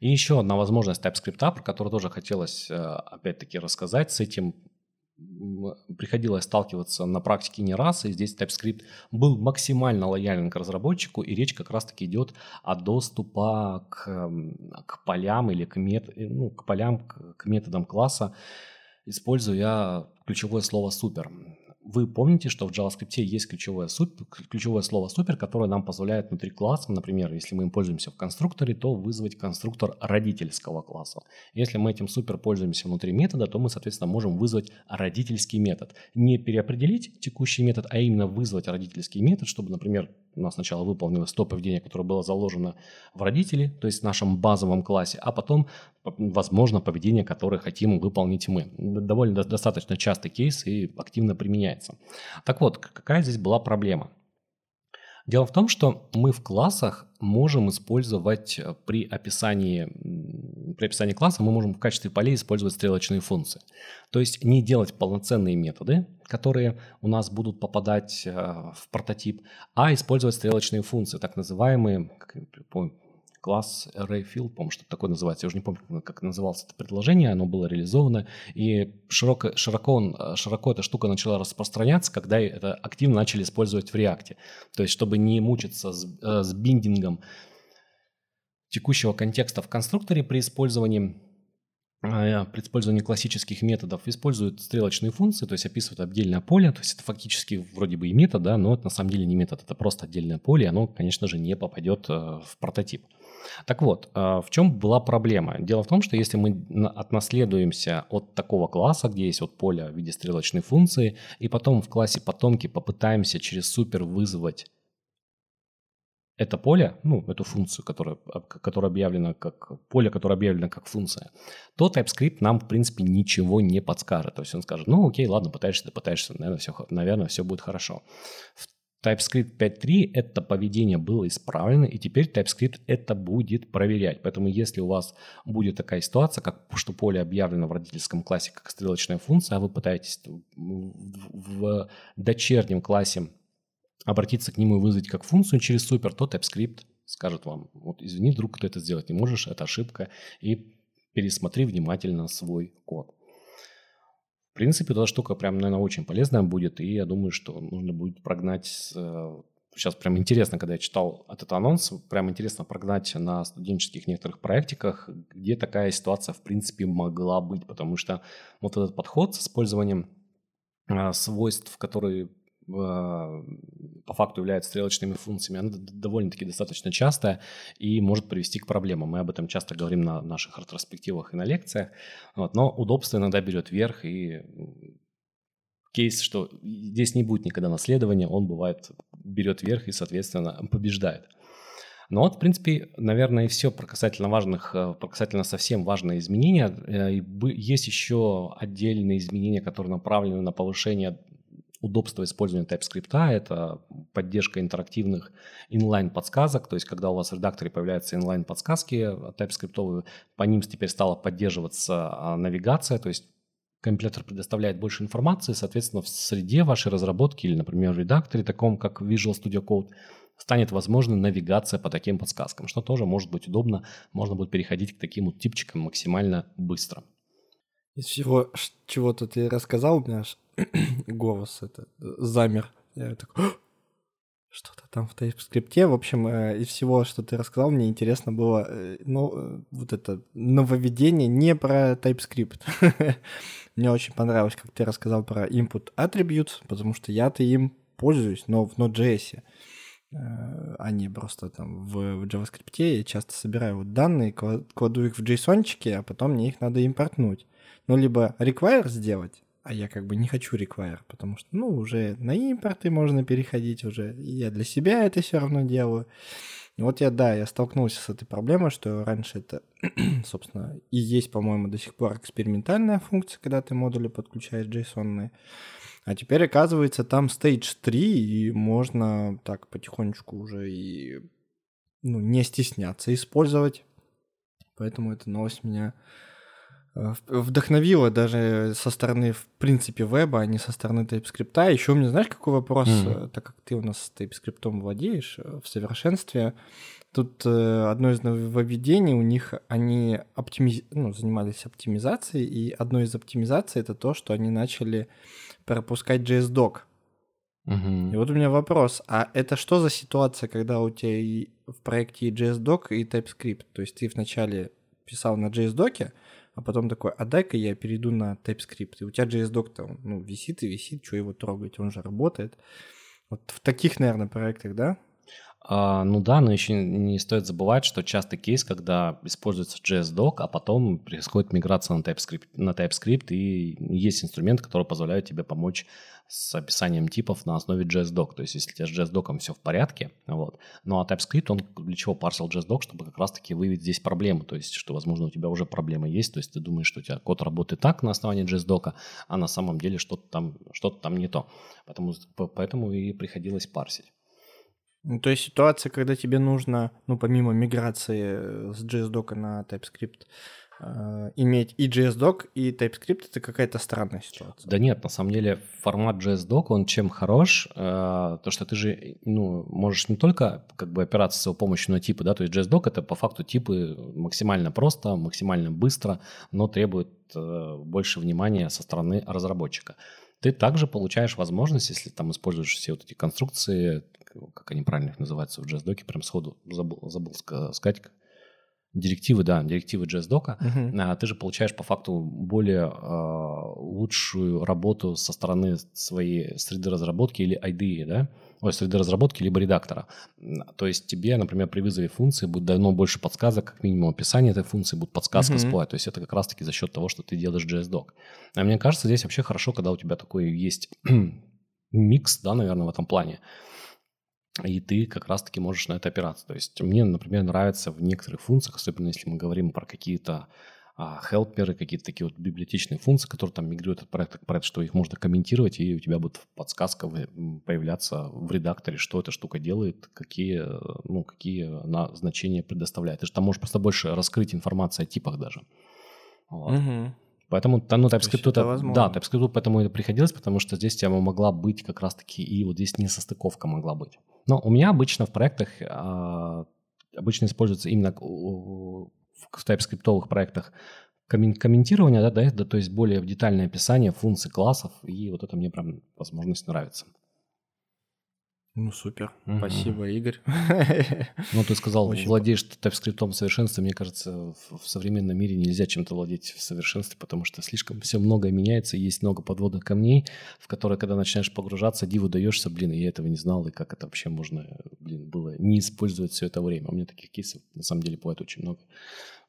[SPEAKER 1] И еще одна возможность TypeScript, про которую тоже хотелось, э, опять-таки, рассказать. С этим приходилось сталкиваться на практике не раз, и здесь TypeScript был максимально лоялен к разработчику, и речь как раз-таки идет о доступа к, к полям или к, мет, ну, к полям, к, к методам класса, используя ключевое слово «супер» вы помните, что в JavaScript есть ключевое, ключевое слово супер, которое нам позволяет внутри класса, например, если мы им пользуемся в конструкторе, то вызвать конструктор родительского класса. Если мы этим супер пользуемся внутри метода, то мы, соответственно, можем вызвать родительский метод. Не переопределить текущий метод, а именно вызвать родительский метод, чтобы, например, у нас сначала выполнилось то поведение, которое было заложено в родителе, то есть в нашем базовом классе, а потом, возможно, поведение, которое хотим выполнить мы. Довольно достаточно частый кейс и активно применяется. Так вот, какая здесь была проблема? Дело в том, что мы в классах можем использовать э, при описании, при описании класса, мы можем в качестве полей использовать стрелочные функции. То есть не делать полноценные методы, которые у нас будут попадать э, в прототип, а использовать стрелочные функции, так называемые, как класс ArrayFill, по-моему, что-то такое называется. Я уже не помню, как называлось это предложение, оно было реализовано. И широко, широко, он, широко эта штука начала распространяться, когда это активно начали использовать в React. То есть, чтобы не мучиться с, э, с биндингом текущего контекста в конструкторе при использовании а, при использовании классических методов используют стрелочные функции, то есть описывают отдельное поле, то есть это фактически вроде бы и метод, да, но это на самом деле не метод, это просто отдельное поле, и оно, конечно же, не попадет э, в прототип. Так вот, э, в чем была проблема? Дело в том, что если мы отнаследуемся от такого класса, где есть вот поле в виде стрелочной функции, и потом в классе потомки попытаемся через супер вызвать это поле, ну, эту функцию, которая, которая объявлена как поле, которое объявлено как функция, то TypeScript нам, в принципе, ничего не подскажет. То есть он скажет, ну, окей, ладно, пытаешься, ты пытаешься, наверное, все, наверное, все будет хорошо. TypeScript 5.3 это поведение было исправлено, и теперь TypeScript это будет проверять. Поэтому если у вас будет такая ситуация, как что поле объявлено в родительском классе как стрелочная функция, а вы пытаетесь в дочернем классе обратиться к нему и вызвать как функцию через супер, то TypeScript скажет вам, вот извини, друг, ты это сделать не можешь, это ошибка, и пересмотри внимательно свой код. Принципе, эта штука прям, наверное, очень полезная будет, и я думаю, что нужно будет прогнать сейчас прям интересно, когда я читал этот анонс, прям интересно прогнать на студенческих некоторых проектиках, где такая ситуация, в принципе, могла быть, потому что вот этот подход с использованием а, свойств, которые по факту являются стрелочными функциями, она довольно-таки достаточно частая и может привести к проблемам. Мы об этом часто говорим на наших ретроспективах и на лекциях. Вот, но удобство иногда берет верх, и кейс, что здесь не будет никогда наследования, он бывает берет верх и, соответственно, побеждает. Но вот, в принципе, наверное, и все про касательно важных, э, про касательно совсем важные изменения. Э, есть еще отдельные изменения, которые направлены на повышение удобство использования TypeScript – это поддержка интерактивных инлайн-подсказок, то есть когда у вас в редакторе появляются инлайн-подсказки TypeScript, по ним теперь стала поддерживаться а, навигация, то есть компилятор предоставляет больше информации, соответственно, в среде вашей разработки или, например, в редакторе, таком как Visual Studio Code, станет возможна навигация по таким подсказкам, что тоже может быть удобно, можно будет переходить к таким вот типчикам максимально быстро.
[SPEAKER 2] Из всего, чего-то ты рассказал, у меня аж [clears throat] голос это замер. Я такой, что-то там в TypeScript. В общем, э, из всего, что ты рассказал, мне интересно было, э, ну, э, вот это нововведение не про TypeScript. [laughs] мне очень понравилось, как ты рассказал про input attributes, потому что я-то им пользуюсь, но в Node.js а не просто там в, в JavaScript. Я часто собираю вот данные, кладу их в JSON, а потом мне их надо импортнуть ну, либо require сделать, а я как бы не хочу require, потому что, ну, уже на импорты можно переходить уже, и я для себя это все равно делаю. Вот я, да, я столкнулся с этой проблемой, что раньше это, [clears throat] собственно, и есть, по-моему, до сих пор экспериментальная функция, когда ты модули подключаешь JSON. А теперь, оказывается, там stage 3, и можно так потихонечку уже и ну, не стесняться использовать. Поэтому эта новость меня вдохновило даже со стороны, в принципе, веба, а не со стороны TypeScript. Еще у меня, знаешь, какой вопрос, mm-hmm. так как ты у нас TypeScript владеешь в совершенстве, Тут э, одно из нововведений у них, они оптимиз... ну, занимались оптимизацией, и одно из оптимизаций это то, что они начали пропускать JSDoc. Угу. И вот у меня вопрос, а это что за ситуация, когда у тебя и в проекте и JSDoc, и TypeScript? То есть ты вначале писал на JSDoc, а потом такой, а дай-ка я перейду на TypeScript. И у тебя JSDoc там, ну, висит и висит, что его трогать, он же работает. Вот в таких, наверное, проектах, да?
[SPEAKER 1] А, ну да, но еще не стоит забывать, что часто кейс, когда используется JS-Doc, а потом происходит миграция на TypeScript, на TypeScript, и есть инструмент, который позволяет тебе помочь с описанием типов на основе JS-Doc. То есть, если у тебя с JS-Doc все в порядке, вот. Ну а TypeScript, он для чего парсил JS-Doc, чтобы как раз-таки выявить здесь проблему. То есть, что, возможно, у тебя уже проблема есть. То есть, ты думаешь, что у тебя код работает так на основании JS-Doc, а на самом деле что-то там, что-то там не то. Поэтому, поэтому и приходилось парсить.
[SPEAKER 2] Ну, то есть ситуация, когда тебе нужно, ну, помимо миграции э, с JSDoc на TypeScript, э, иметь и JSDoc, и TypeScript, это какая-то странная ситуация.
[SPEAKER 1] Да нет, на самом деле формат JSDoc, он чем хорош, э, то что ты же, ну, можешь не только как бы опираться с его помощью на типы, да, то есть JSDoc это по факту типы максимально просто, максимально быстро, но требует больше внимания со стороны разработчика. Ты также получаешь возможность, если там используешь все вот эти конструкции, как они правильно их называются в JSDoc, прям сходу забыл, забыл сказать, директивы, да, директивы JSDoc, uh-huh. а ты же получаешь по факту более а, лучшую работу со стороны своей среды разработки или IDE, да, ой, среды разработки либо редактора. То есть тебе, например, при вызове функции будет дано больше подсказок, как минимум описание этой функции будет подсказка uh-huh. всплывать. То есть это как раз-таки за счет того, что ты делаешь JSDoc. А мне кажется, здесь вообще хорошо, когда у тебя такой есть [clears throat] микс, да, наверное, в этом плане и ты как раз-таки можешь на это опираться. То есть мне, например, нравится в некоторых функциях, особенно если мы говорим про какие-то а, хелперы, какие-то такие вот библиотечные функции, которые там мигрируют от проекта к проекту, что их можно комментировать, и у тебя будет подсказка появляться в редакторе, что эта штука делает, какие, ну, какие она значения предоставляет. Ты же там можешь просто больше раскрыть информацию о типах даже. Вот. Угу. Поэтому, ну, TypeScript, это, да, TypeScript поэтому это приходилось, потому что здесь тебя могла быть как раз-таки и вот здесь несостыковка могла быть. Но у меня обычно в проектах а, обычно используется именно в TypeScript проектах комментирование, да, да, да, то есть более детальное описание функций классов, и вот это мне прям возможность нравится.
[SPEAKER 2] Ну, супер. Угу. Спасибо, Игорь. [laughs]
[SPEAKER 1] Ну, ты сказал, Очень владеешь TypeScript в совершенстве. Мне кажется, в современном мире нельзя чем-то владеть в совершенстве, потому что слишком все многое меняется, есть много подводных камней, в которые, когда начинаешь погружаться, диву даешься, блин, я этого не знал, и как это вообще можно, блин, было не использовать все это время. У меня таких кейсов, на самом деле, бывает очень много.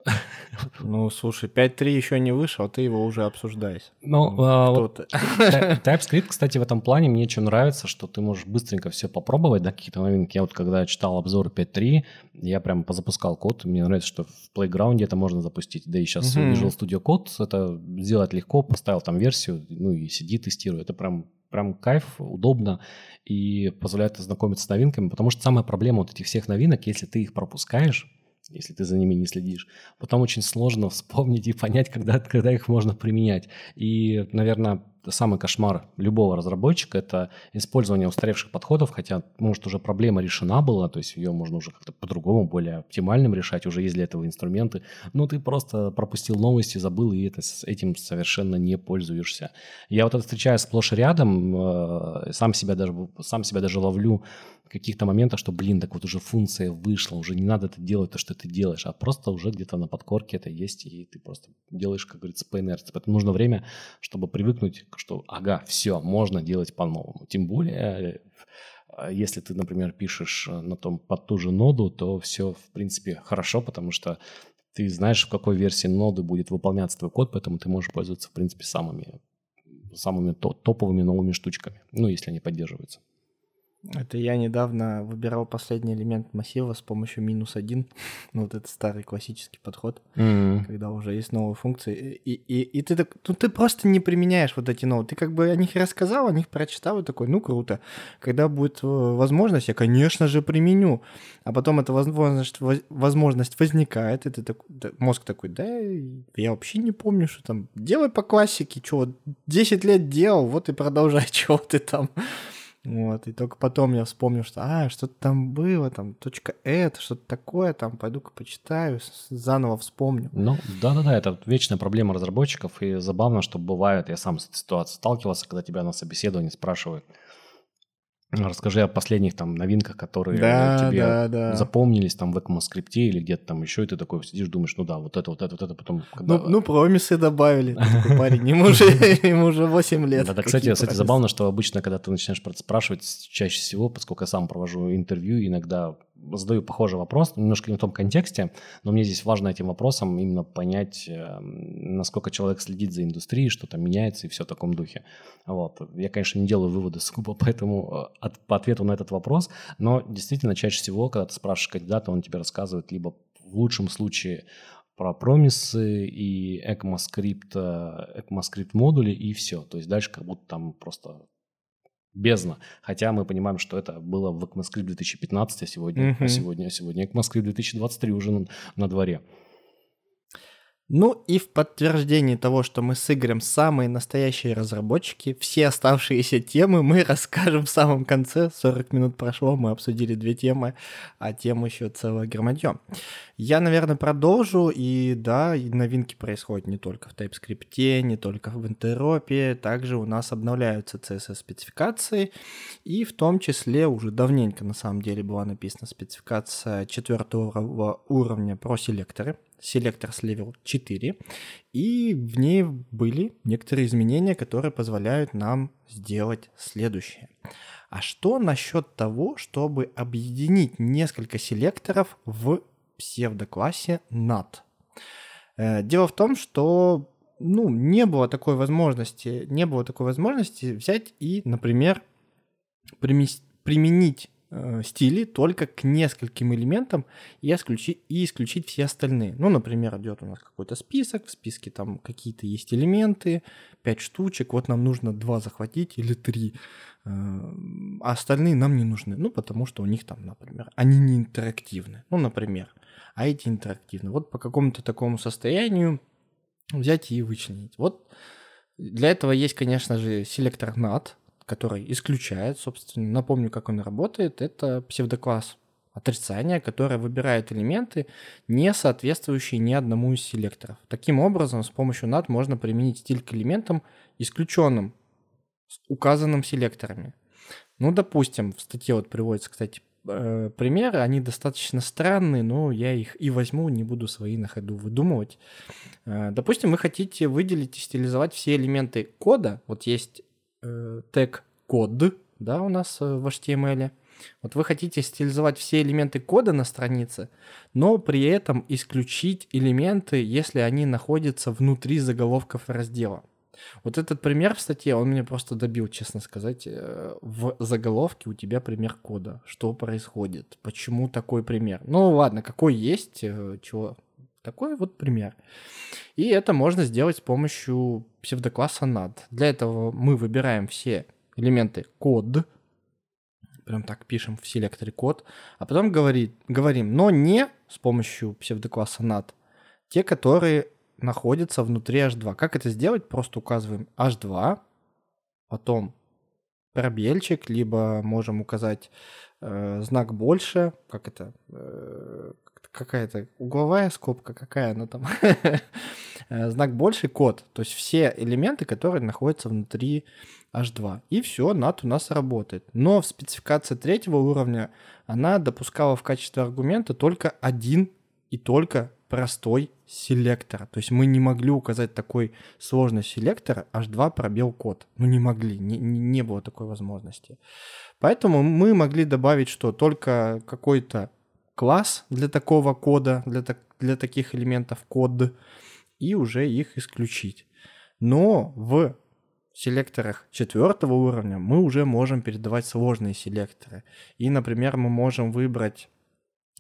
[SPEAKER 1] [laughs]
[SPEAKER 2] Ну, слушай, 5.3 еще не вышел, а ты его уже обсуждаешь.
[SPEAKER 1] Ну, а, вот, TypeScript, кстати, в этом плане мне чем нравится, что ты можешь быстренько все попробовать, да, какие-то моменты. Я вот когда читал обзоры 5.3, я прям позапускал код. Мне нравится, что в Playground это можно запустить. Да и сейчас uh-huh. Visual Studio Code это сделать легко, поставил там версию, ну и сиди, тестируй. Это прям прям кайф, удобно и позволяет ознакомиться с новинками, потому что самая проблема вот этих всех новинок, если ты их пропускаешь, если ты за ними не следишь. Потом очень сложно вспомнить и понять, когда, когда их можно применять. И, наверное, самый кошмар любого разработчика – это использование устаревших подходов, хотя, может, уже проблема решена была, то есть ее можно уже как-то по-другому, более оптимальным решать, уже есть для этого инструменты, но ты просто пропустил новости, забыл, и это, с этим совершенно не пользуешься. Я вот это встречаю сплошь и рядом, э, сам себя даже, сам себя даже ловлю каких-то моментах, что, блин, так вот уже функция вышла, уже не надо это делать, то, что ты делаешь, а просто уже где-то на подкорке это есть, и ты просто делаешь, как говорится, по инерции. Поэтому нужно время, чтобы привыкнуть, что, ага, все, можно делать по-новому. Тем более, э, если ты, например, пишешь на том, под ту же ноду, то все, в принципе, хорошо, потому что ты знаешь, в какой версии ноды будет выполняться твой код, поэтому ты можешь пользоваться, в принципе, самыми, самыми топовыми новыми штучками, ну, если они поддерживаются.
[SPEAKER 2] Это я недавно выбирал последний элемент массива с помощью минус один. [laughs] ну, вот это старый классический подход,
[SPEAKER 1] Мгм.
[SPEAKER 2] когда уже есть новые функции. И, и, и ты так, ну, ты просто не применяешь вот эти новые. Ты как бы о них рассказал, о них прочитал и такой, ну, круто. Когда будет э, возможность, я, конечно же, применю. А потом эта возможность, воз- возможность возникает, и ты такой, мозг такой, да, я вообще не помню, что там. Делай по классике, что 10 лет делал, вот и продолжай, [laughs] чего ты там. Вот, и только потом я вспомнил, что, а, что-то там было, там, точка это, что-то такое, там, пойду-ка почитаю, заново вспомню.
[SPEAKER 1] Ну, да-да-да, это вечная проблема разработчиков, и забавно, что бывает, я сам с этой ситуацией сталкивался, когда тебя на собеседовании спрашивают, расскажи о последних там новинках, которые
[SPEAKER 2] Да,
[SPEAKER 1] тебе
[SPEAKER 2] да, да.
[SPEAKER 1] запомнились там в ECMAScript или где-то там еще, и ты такой сидишь, думаешь, ну да, вот это, вот это, вот это, потом... Когда...
[SPEAKER 2] Ну, ну, промисы добавили. [laughs] Такой парень, ему уже, ему уже 8 лет.
[SPEAKER 1] Да, да, кстати, кстати, забавно, что обычно, когда ты начинаешь спрашивать, чаще всего, поскольку я сам провожу интервью, иногда задаю похожий вопрос, немножко не в том контексте, но мне здесь важно этим вопросом именно понять, э, насколько человек следит за индустрией, что там меняется и все в таком духе. Вот. Я, конечно, не делаю выводы [laughs] сугубо поэтому э, от, по ответу на этот вопрос, но действительно чаще всего, когда ты спрашиваешь кандидата, он тебе рассказывает либо в лучшем случае про промисы и ECMAScript, э, ECMAScript модули и все. То есть дальше как будто там просто бездна. Хотя мы понимаем, что это было в ECMAScript 2015, а сегодня, а
[SPEAKER 2] Мгм.
[SPEAKER 1] сегодня, а сегодня ECMAScript 2023 уже на, на дворе.
[SPEAKER 2] Ну и в подтверждении того, что мы с Игорем самые настоящие разработчики, все оставшиеся темы мы [laughs] расскажем в самом конце. 40 минут прошло, мы обсудили две темы, а тем еще целое громадье. Я, наверное, продолжу. И да, новинки происходят не только в TypeScript, не только в интеропе. Также у нас обновляются CSS-спецификации. И в том числе уже давненько, на самом деле, была написана спецификация четвертого уровня про селекторы. С level 4. И в ней были некоторые изменения, которые позволяют нам сделать следующее. А что насчет того, чтобы объединить несколько селекторов в псевдоклассе NAT? Э, Дело в том, что ну, не было такой возможности, не было такой возможности взять и, например, применить стили только к нескольким элементам и исключить, и исключить все остальные. Ну, например, идет у нас какой-то список, в списке там какие-то есть элементы, 5 штучек, вот нам нужно 2 захватить или 3, а остальные нам не нужны. Ну, потому что у них там, например, они не интерактивны. Ну, например, а эти интерактивны. Вот по какому-то такому состоянию взять и вычленить. Вот для этого есть, конечно же, селектор NAT, который исключает, собственно, напомню, как он работает, это псевдокласс отрицания, которое выбирает элементы, не соответствующие ни одному из селекторов. Таким образом, с помощью NAT можно применить стиль к элементам, исключенным с указанным селекторами. Ну, допустим, в статье вот приводится, кстати, э, примеры, они достаточно странные, но я их и возьму, не буду свои на ходу выдумывать. Э, Допустим, вы хотите выделить и стилизовать все элементы кода. Вот есть э, тег код, да, у нас э, в HTML. Вот вы хотите стилизовать все элементы кода на странице, но при этом исключить элементы, если они находятся внутри заголовков раздела. Вот этот пример в статье, он меня просто добил, честно сказать. Э, В заголовке у тебя пример кода. Что происходит? Почему такой пример? Ну ладно, какой есть, чего? Такой вот пример. И это можно сделать с помощью псевдокласса NAD. Для этого мы выбираем все элементы код, прям так пишем в селекторе код, а потом говорит, говорим, но не с помощью псевдокласса NAD, те, которые находятся внутри H2. Как это сделать? Просто указываем H2, потом пробельчик, либо можем указать э, знак больше, как это, э, какая-то угловая скобка, какая она там, [laughs] Э, знак больше, код, то есть все элементы, которые находятся внутри H2. И все, NAT у нас работает. Но в спецификации третьего уровня она допускала в качестве аргумента только один и только простой селектор. То есть мы не могли указать такой сложный селектор H2 пробел код. Ну не могли, не, не не было такой возможности. Поэтому мы могли добавить, что только какой-то класс для такого кода, для, так, для таких элементов код, и уже их исключить. Но в селекторах четвертого уровня мы уже можем передавать сложные селекторы. И, например, мы можем выбрать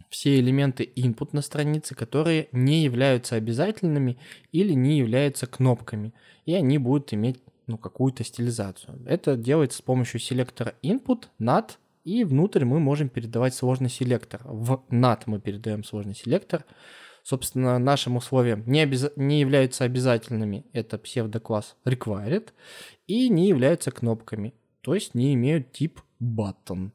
[SPEAKER 2] все элементы input на странице, которые не являются обязательными или не являются кнопками. И они будут иметь ну, какую-то стилизацию. Это делается с помощью селектора input, nat, и внутрь мы можем передавать сложный селектор. В nat мы передаем сложный селектор. Собственно, нашим условиям не, обяз... не являются обязательными. Это псевдокласс required. И не являются кнопками. То есть не имеют тип button.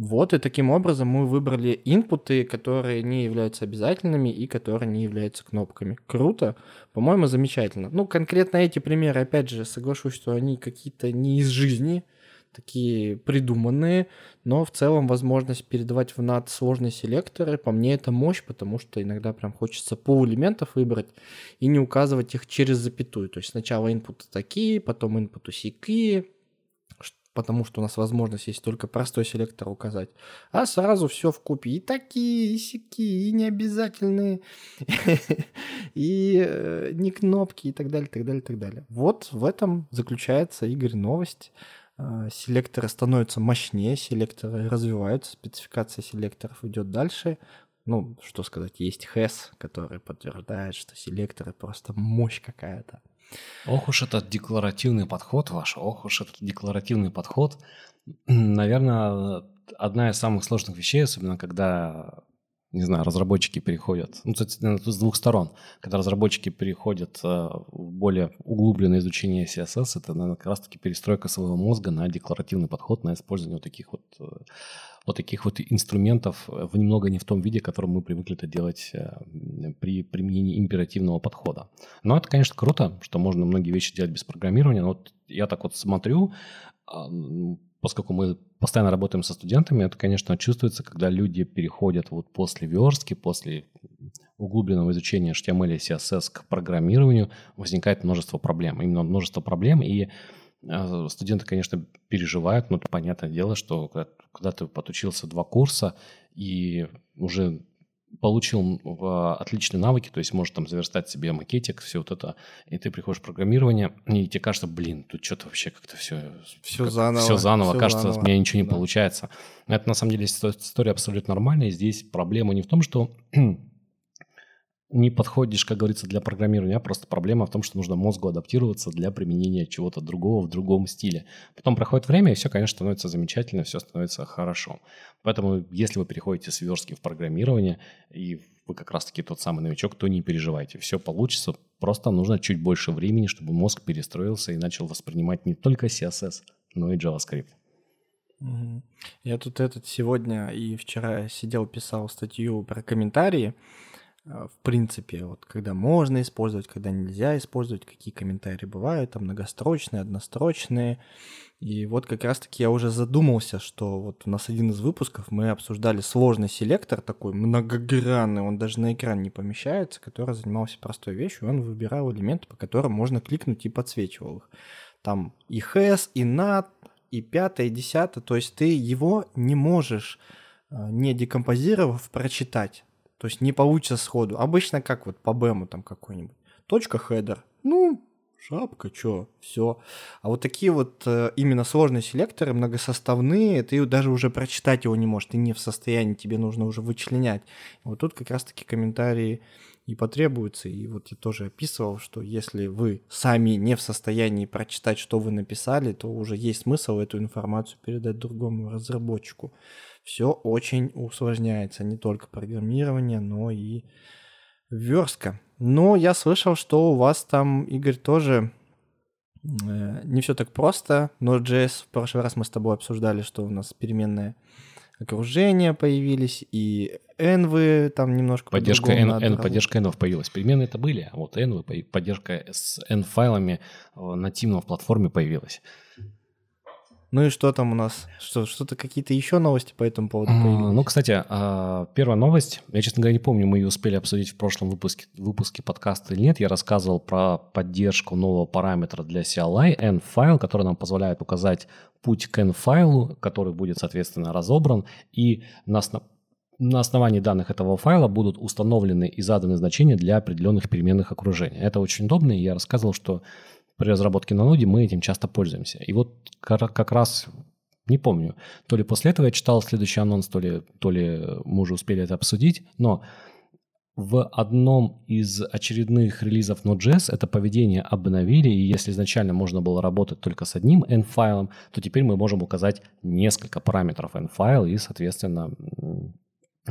[SPEAKER 2] Вот, и таким образом мы выбрали инпуты, которые не являются обязательными и которые не являются кнопками. Круто, по-моему, замечательно. Ну, конкретно эти примеры, опять же, соглашусь, что они какие-то не из жизни, такие придуманные, но в целом возможность передавать в NAT сложные селекторы, по мне это мощь, потому что иногда прям хочется пол элементов выбрать и не указывать их через запятую. То есть сначала инпуты такие, потом инпуты сякие, потому что у нас возможность есть только простой селектор указать, а сразу все в купе. И такие, и сякие, и необязательные, [laughs] и э, не кнопки, и так далее, так далее, так далее. Вот в этом заключается, Игорь, новость. А, селекторы становятся мощнее, селекторы развиваются, спецификация селекторов идет дальше. Ну, что сказать, есть HES, который подтверждает, что селекторы просто мощь какая-то.
[SPEAKER 1] Ох уж этот декларативный подход ваш, ох уж этот декларативный подход. Наверное, одна из самых сложных вещей, особенно когда, не знаю, разработчики переходят, ну, кстати, с двух сторон, когда разработчики переходят э, в более углубленное изучение CSS, это, наверное, как раз-таки перестройка своего мозга на декларативный подход, на использование вот таких вот э, вот таких вот инструментов в немного не в том виде, которым мы привыкли это делать э, при применении императивного подхода. Но это, конечно, круто, что можно многие вещи делать без программирования. Но вот я так вот смотрю, поскольку мы постоянно работаем со студентами, это, конечно, чувствуется, когда люди переходят вот после верстки, после углубленного изучения HTML и CSS к программированию, возникает множество проблем. Именно множество проблем, и а, студенты, конечно, переживают, но понятное дело, что когда, когда ты подучился два курса и уже получил отличные навыки, то есть можешь там заверстать себе макетик, все вот это, и ты приходишь в программирование, и тебе кажется, блин, тут что-то вообще как-то все...
[SPEAKER 2] Все как, заново.
[SPEAKER 1] Все заново, все кажется, заново. у меня ничего не да. получается. Это на самом деле история абсолютно нормальная, и здесь проблема не в том, что [clears throat] не подходишь, как говорится, для программирования, а просто проблема в том, что нужно мозгу адаптироваться для применения чего-то другого в другом стиле. Потом проходит время, и все, конечно, становится замечательно, все становится хорошо. Поэтому, если вы переходите с верстки в программирование, и вы как раз-таки тот самый новичок, то не переживайте, все получится, просто нужно чуть больше времени, чтобы мозг перестроился и начал воспринимать не только CSS, но и JavaScript.
[SPEAKER 2] Я тут этот сегодня и вчера сидел, писал статью про комментарии, в принципе, вот когда можно использовать, когда нельзя использовать, какие комментарии бывают, там многострочные, однострочные. И вот как раз-таки я уже задумался, что вот у нас один из выпусков мы обсуждали сложный селектор такой многогранный, он даже на экран не помещается, который занимался простой вещью, он выбирал элементы, по которым можно кликнуть и подсвечивал их. Там и has, и not, и пятое, и десятое, то есть ты его не можешь а, не декомпозировав прочитать. То есть не получится сходу. Обычно как вот по бэму там какой-нибудь. Точка хедер. Ну, шапка, чё, все. А вот такие вот э, именно сложные селекторы, многосоставные, ты даже уже прочитать его не можешь, ты не в состоянии, тебе нужно уже вычленять. Вот тут как раз-таки комментарии и потребуются. И вот я тоже описывал, что если вы сами не в состоянии прочитать, что вы написали, то уже есть смысл эту информацию передать другому разработчику все очень усложняется. Не только программирование, но и верстка. Но я слышал, что у вас там, Игорь, тоже э, не все так просто. Node.js, в прошлый раз мы с тобой обсуждали, что у нас переменное окружение появились, и envy там немножко
[SPEAKER 1] поддержка N, N, поддержка env появилась. Перемены это были, а вот envy, поддержка с n-файлами нативно в платформе появилась.
[SPEAKER 2] Ну и что там у нас? Что, что-то какие-то еще новости по этому поводу
[SPEAKER 1] появились? Ну, кстати, а, первая новость, я, честно говоря, не помню, мы ее успели обсудить в прошлом выпуске, выпуске подкаста или нет. Я рассказывал про поддержку нового параметра для CLI, n-файл, который нам позволяет указать путь к n-файлу, который будет, соответственно, разобран, и на, основ... на основании данных этого файла будут установлены и заданы значения для определенных переменных окружения. Это очень удобно, и я рассказывал, что при разработке на ноде мы этим часто пользуемся. И вот как раз не помню, то ли после этого я читал следующий анонс, то ли, то ли мы уже успели это обсудить, но в одном из очередных релизов Node.js это поведение обновили, и если изначально можно было работать только с одним n-файлом, то теперь мы можем указать несколько параметров n-файл, и, соответственно,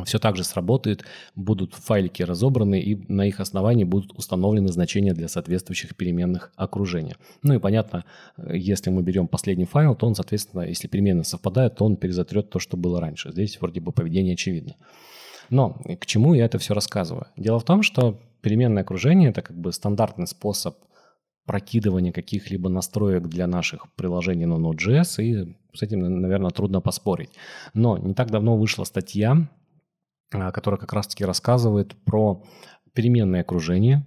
[SPEAKER 1] все так же сработает, будут файлики разобраны, и на их основании будут установлены значения для соответствующих переменных окружения. Ну и понятно, если мы берем последний файл, то он, соответственно, если переменные совпадают, то он перезатрет то, что было раньше. Здесь вроде бы поведение очевидно. Но к чему я это все рассказываю? Дело в том, что переменное окружение – это как бы стандартный способ прокидывания каких-либо настроек для наших приложений на Node.js, и с этим, наверное, трудно поспорить. Но не так давно вышла статья, которая как раз-таки рассказывает про переменное окружение,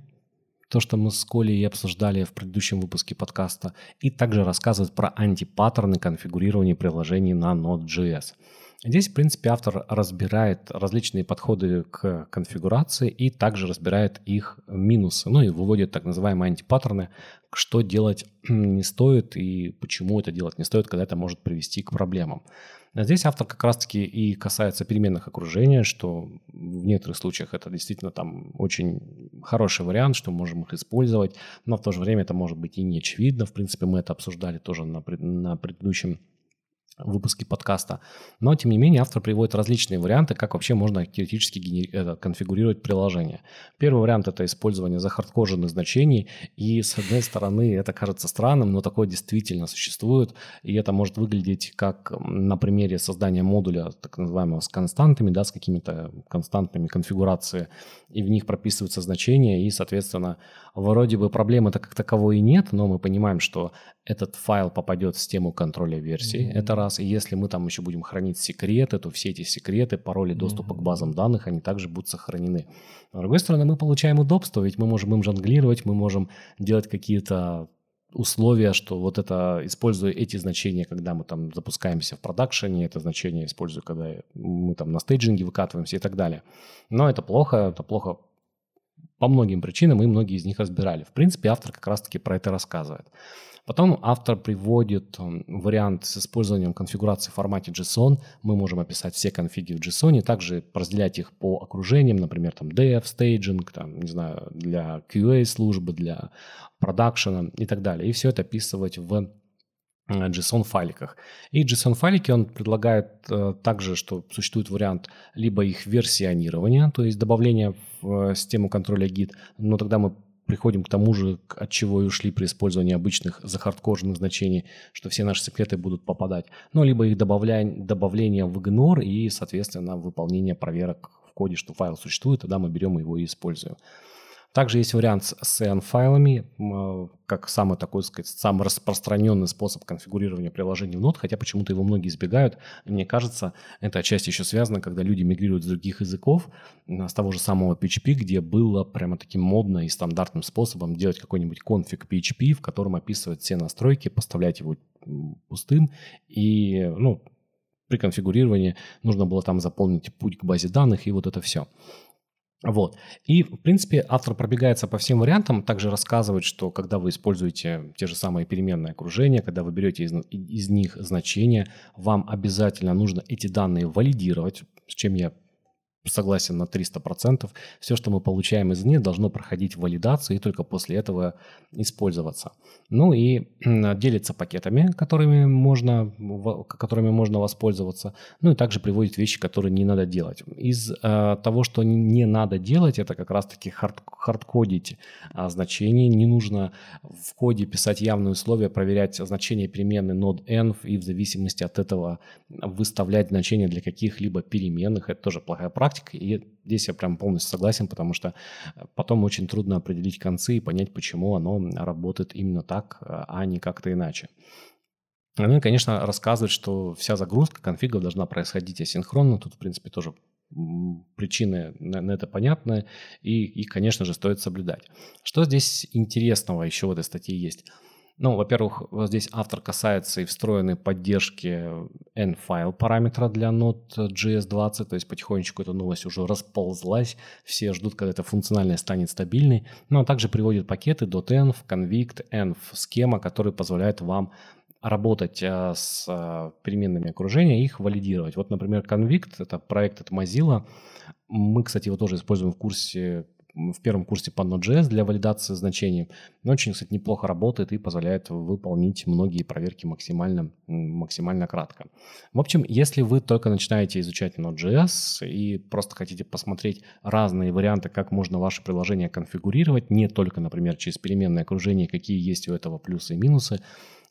[SPEAKER 1] то, что мы с Колей обсуждали в предыдущем выпуске подкаста, и также рассказывает про антипаттерны конфигурирования приложений на Node.js. Здесь, в принципе, автор разбирает различные подходы к конфигурации и также разбирает их минусы, ну и выводит так называемые антипаттерны, что делать [clears throat] не стоит и почему это делать не стоит, когда это может привести к проблемам. А здесь автор как раз-таки и касается переменных окружения, что в некоторых случаях это действительно там очень хороший вариант, что можем их использовать, но в то же время это может быть и не очевидно. В принципе, мы это обсуждали тоже на, на предыдущем выпуске подкаста. Но, тем не менее, автор приводит различные варианты, как вообще можно теоретически генери- это, конфигурировать приложение. Первый вариант – это использование захардкоженных значений. И, с одной стороны, это кажется странным, но такое действительно существует. И это может выглядеть как на примере создания модуля, так называемого, с константами, да, с какими-то константами конфигурации. И в них прописываются значения, и, соответственно, вроде бы проблемы-то как таковой и нет, но мы понимаем, что этот файл попадет в систему контроля версий. Mm-hmm. Это раз. И если мы там еще будем хранить секреты, то все эти секреты, пароли доступа mm-hmm. к базам данных, они также будут сохранены. С другой стороны, мы получаем удобство, ведь мы можем им жонглировать, мы можем делать какие-то условия, что вот это, используя эти значения, когда мы там запускаемся в продакшене, это значение использую, когда мы там на стейджинге выкатываемся и так далее. Но это плохо, это плохо по многим причинам, и многие из них разбирали. В принципе, автор как раз-таки про это рассказывает. Потом автор приводит вариант с использованием конфигурации в формате JSON. Мы можем описать все конфиги в JSON, также разделять их по окружениям, например, там dev, staging, там, не знаю, для QA службы, для продакшена и так далее. И все это описывать в JSON-файликах. И JSON-файлики он предлагает э, также, что существует вариант либо их версионирования, то есть добавления в э, систему контроля Git, но тогда мы приходим к тому же, от чего и ушли при использовании обычных захардкоженных значений, что все наши секреты будут попадать. Ну, либо их добавление, добавление в ignore и, соответственно, выполнение проверок в коде, что файл существует, тогда мы берем его и используем. Также есть вариант с CN-файлами, э, как самый такой, сказать, самый распространенный способ конфигурирования приложений в Node, хотя почему-то его многие избегают. мне кажется, это отчасти еще связано, когда люди мигрируют с других языков, с того же самого PHP, где было прямо таким модно и стандартным способом делать какой-нибудь конфиг PHP, в котором описывать все настройки, поставлять его пустым, и ну, при конфигурировании нужно было там заполнить путь к базе данных и вот это все. Вот. И, в принципе, автор пробегается по всем вариантам, также рассказывает, что когда вы используете те же самые переменные окружения, когда вы берете из, из них значения, вам обязательно нужно эти данные валидировать, с чем я согласен на 300%. Все, что мы получаем из них, должно проходить валидацию и только после этого использоваться. Ну и делится пакетами, которыми можно, которыми можно воспользоваться. Ну и также приводит вещи, которые не надо делать. Из э, того, что не надо делать, это как раз-таки хард, хардкодить э, значения. Не нужно в коде писать явные условия, проверять значение переменной node_env и в зависимости от этого выставлять значения для каких-либо переменных. Это тоже плохая практика практика, и здесь я прям полностью согласен, потому что э, потом очень трудно определить концы и понять, почему оно работает именно так, э, а не как-то иначе. Ну и, конечно, рассказывает, что вся загрузка конфигов должна происходить асинхронно. Тут, в принципе, тоже причины на, это понятны, и их, конечно же, стоит соблюдать. Что здесь интересного еще в этой статье есть? Ну, во-первых, вот здесь автор касается и встроенной поддержки N-файл параметра для Node.js 20, то есть потихонечку эта новость уже расползлась, все ждут, когда эта функциональность станет стабильной, но ну, а также приводит пакеты .env, convict, env схема, которые позволяют вам работать а, с а, переменными окружения и их валидировать. Вот, например, convict, это проект от Mozilla, мы, кстати, его тоже используем в курсе в первом курсе по Node.js для валидации значений. Но очень, кстати, неплохо работает и позволяет выполнить многие проверки максимально, максимально кратко. В общем, если вы только начинаете изучать Node.js и просто хотите посмотреть разные варианты, как можно ваше приложение конфигурировать, не только, например, через переменное окружение, какие есть у этого плюсы и минусы,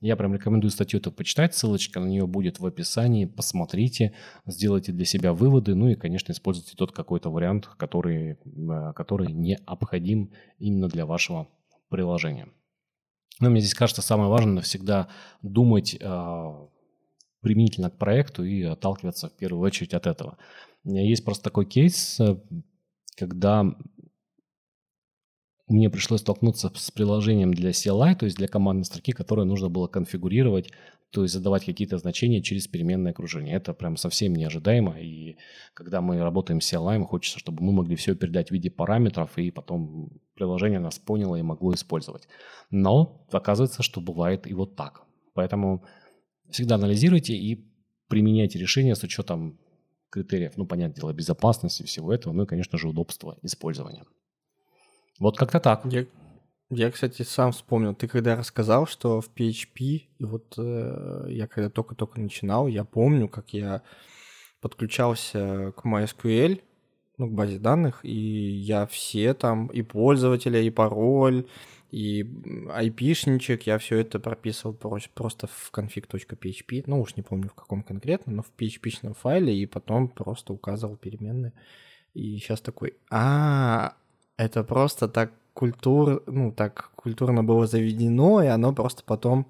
[SPEAKER 1] я прям рекомендую статью эту почитать, ссылочка на нее будет в описании, посмотрите, сделайте для себя выводы, ну и, конечно, используйте тот какой-то вариант, который, э, который необходим именно для вашего приложения. Но мне здесь кажется самое важное всегда думать э, применительно к проекту и отталкиваться в первую очередь от этого. Есть просто такой кейс, э, когда мне пришлось столкнуться с приложением для CLI, то есть для командной строки, которое нужно было конфигурировать, то есть задавать какие-то значения через переменное окружение. Это прям совсем неожидаемо, и когда мы работаем с CLI, хочется, чтобы мы могли все передать в виде параметров, и потом приложение нас поняло и могло использовать. Но оказывается, что бывает и вот так. Поэтому всегда анализируйте и применяйте решения с учетом критериев, ну, понятное дело, безопасности всего этого, ну и, конечно же, удобства использования. Вот как-то так.
[SPEAKER 2] Я, я, кстати, сам вспомнил, ты когда рассказал, что в PHP, и вот э, я когда только-только начинал, я помню, как я подключался к MySQL, ну, к базе данных, и я все там, и пользователя, и пароль, и IP-шничек, я все это прописывал просто в config.php, ну уж не помню в каком конкретно, но в php файле, и потом просто указывал переменные. И сейчас такой, а, это просто так культур, ну, так культурно было заведено, и оно просто потом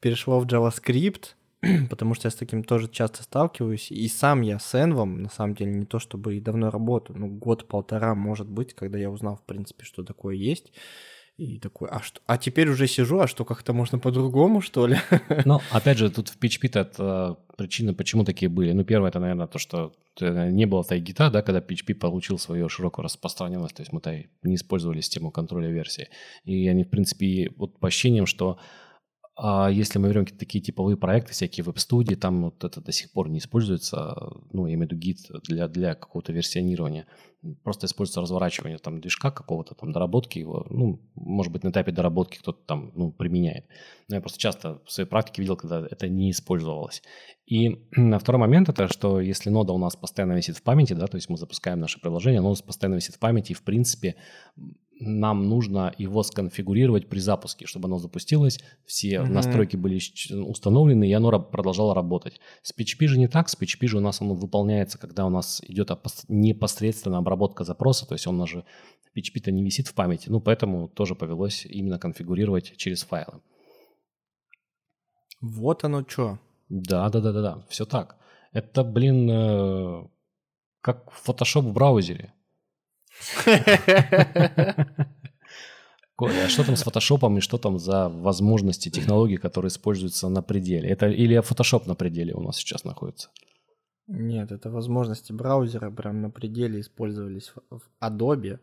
[SPEAKER 2] перешло в JavaScript, [clears throat] потому что я с таким тоже часто сталкиваюсь. И сам я с Envом, на самом деле, не то чтобы и давно работаю, ну, год-полтора, может быть, когда я узнал, в принципе, что такое есть. И такой, а что? А теперь уже сижу, а что, как-то можно по-другому, что ли?
[SPEAKER 1] Ну, опять же, тут в PHP-то это причины, почему такие были. Ну, первое, это, наверное, то, что не было тайгита, да, когда PHP получил свою широкую распространенность, то есть мы не использовали систему контроля версии. И они, в принципе, вот по ощущениям, что а если мы берем такие типовые проекты, всякие веб-студии, там вот это до сих пор не используется, ну, я имею в виду гид для, для какого-то версионирования. Просто используется разворачивание там движка какого-то, там, доработки его. Ну, может быть, на этапе доработки кто-то там, ну, применяет. Но я просто часто в своей практике видел, когда это не использовалось. И [clears throat] на второй момент это, что если нода у нас постоянно висит в памяти, да, то есть мы запускаем наше приложение, оно у нас постоянно висит в памяти, и, в принципе, нам нужно его сконфигурировать при запуске, чтобы оно запустилось, все mm-hmm. настройки были установлены, и оно продолжало работать. С PHP же не так, с PHP же у нас оно выполняется, когда у нас идет непосредственно обработка запроса, то есть он же PHP-то не висит в памяти, ну поэтому тоже повелось именно конфигурировать через файлы.
[SPEAKER 2] Вот оно что.
[SPEAKER 1] Да, да, да, да, да, все так. Это, блин, э, как Photoshop в браузере. Коля, а что там с фотошопом и что там за возможности технологий, которые используются на пределе? Это или Photoshop на пределе у нас сейчас находится?
[SPEAKER 2] Нет, это возможности браузера прям на пределе использовались в Adobe.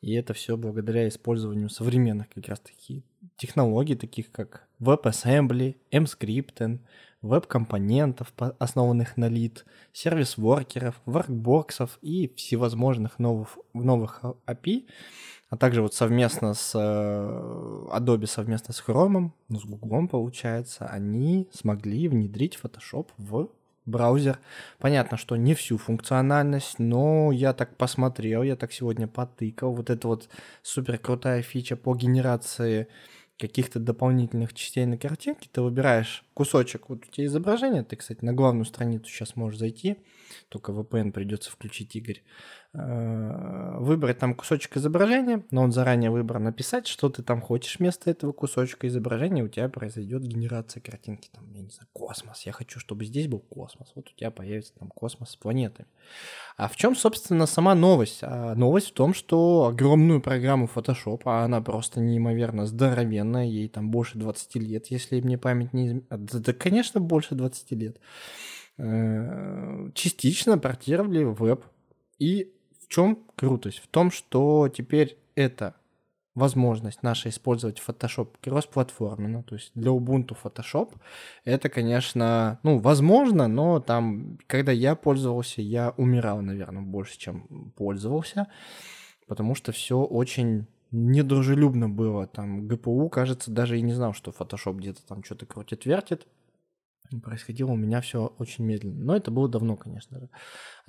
[SPEAKER 2] И это все благодаря использованию современных как раз таки технологий, таких как WebAssembly, MScript, веб-компонентов, основанных на лид, сервис-воркеров, воркбоксов и всевозможных новых, новых API, а также вот совместно с э, Adobe, совместно с Chrome, ну, с Google, получается, они смогли внедрить Photoshop в браузер. Понятно, что не всю функциональность, но я так посмотрел, я так сегодня потыкал. Вот это вот супер крутая фича по генерации каких-то дополнительных частей на картинке, ты выбираешь кусочек, вот у тебя изображение, ты, кстати, на главную страницу сейчас можешь зайти, только VPN придется включить, Игорь. э, выбрать там кусочек изображения, но он заранее выбран, написать, что ты там хочешь вместо этого кусочка изображения, у тебя произойдет генерация картинки, там, я не знаю, космос. Я хочу, чтобы здесь был космос. Вот у тебя появится там космос с планетами. А в чем, собственно, сама новость? А новость в том, что огромную программу Photoshop, а она просто неимоверно здоровенная, ей там больше 20 лет, если мне память не изменяет. Да, да, конечно, больше 20 лет. Э, частично портировали в веб. И в чем крутость? В том, что теперь это возможность наша использовать Photoshop кроссплатформенно, то есть для Ubuntu Photoshop, это, конечно, ну, возможно, но там, когда я пользовался, я умирал, наверное, больше, чем пользовался, потому что все очень недружелюбно было. Там ГПУ, кажется, даже и не знал, что Photoshop где-то там что-то крутит-вертит. Происходило у меня все очень медленно. Но это было давно, конечно же.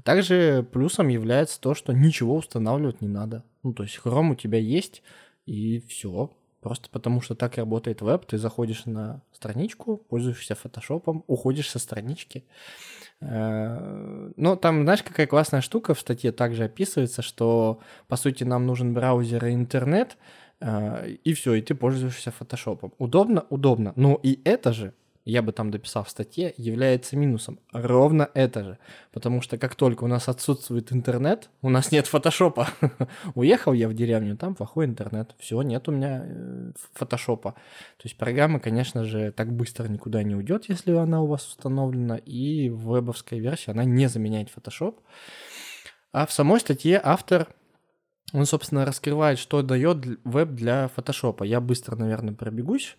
[SPEAKER 2] Также плюсом является то, что ничего устанавливать не надо. Ну, то есть Chrome у тебя есть, и все. Просто потому что так работает веб, ты заходишь на страничку, пользуешься фотошопом, уходишь со странички. Э, но там, знаешь, какая классная штука в статье также описывается, что, по сути, нам нужен браузер и интернет, э, и все, и ты пользуешься фотошопом. Удобно? Удобно. Но и это же я бы там дописал в статье, является минусом. Ровно это же. Потому что как только у нас отсутствует интернет, у нас нет фотошопа. [laughs] Уехал я в деревню, там плохой интернет. Все, нет у меня э, фотошопа. То есть программа, конечно же, так быстро никуда не уйдет, если она у вас установлена. И в вебовской версии она не заменяет фотошоп. А в самой статье автор он, собственно, раскрывает, что дает веб для фотошопа. Я быстро, наверное, пробегусь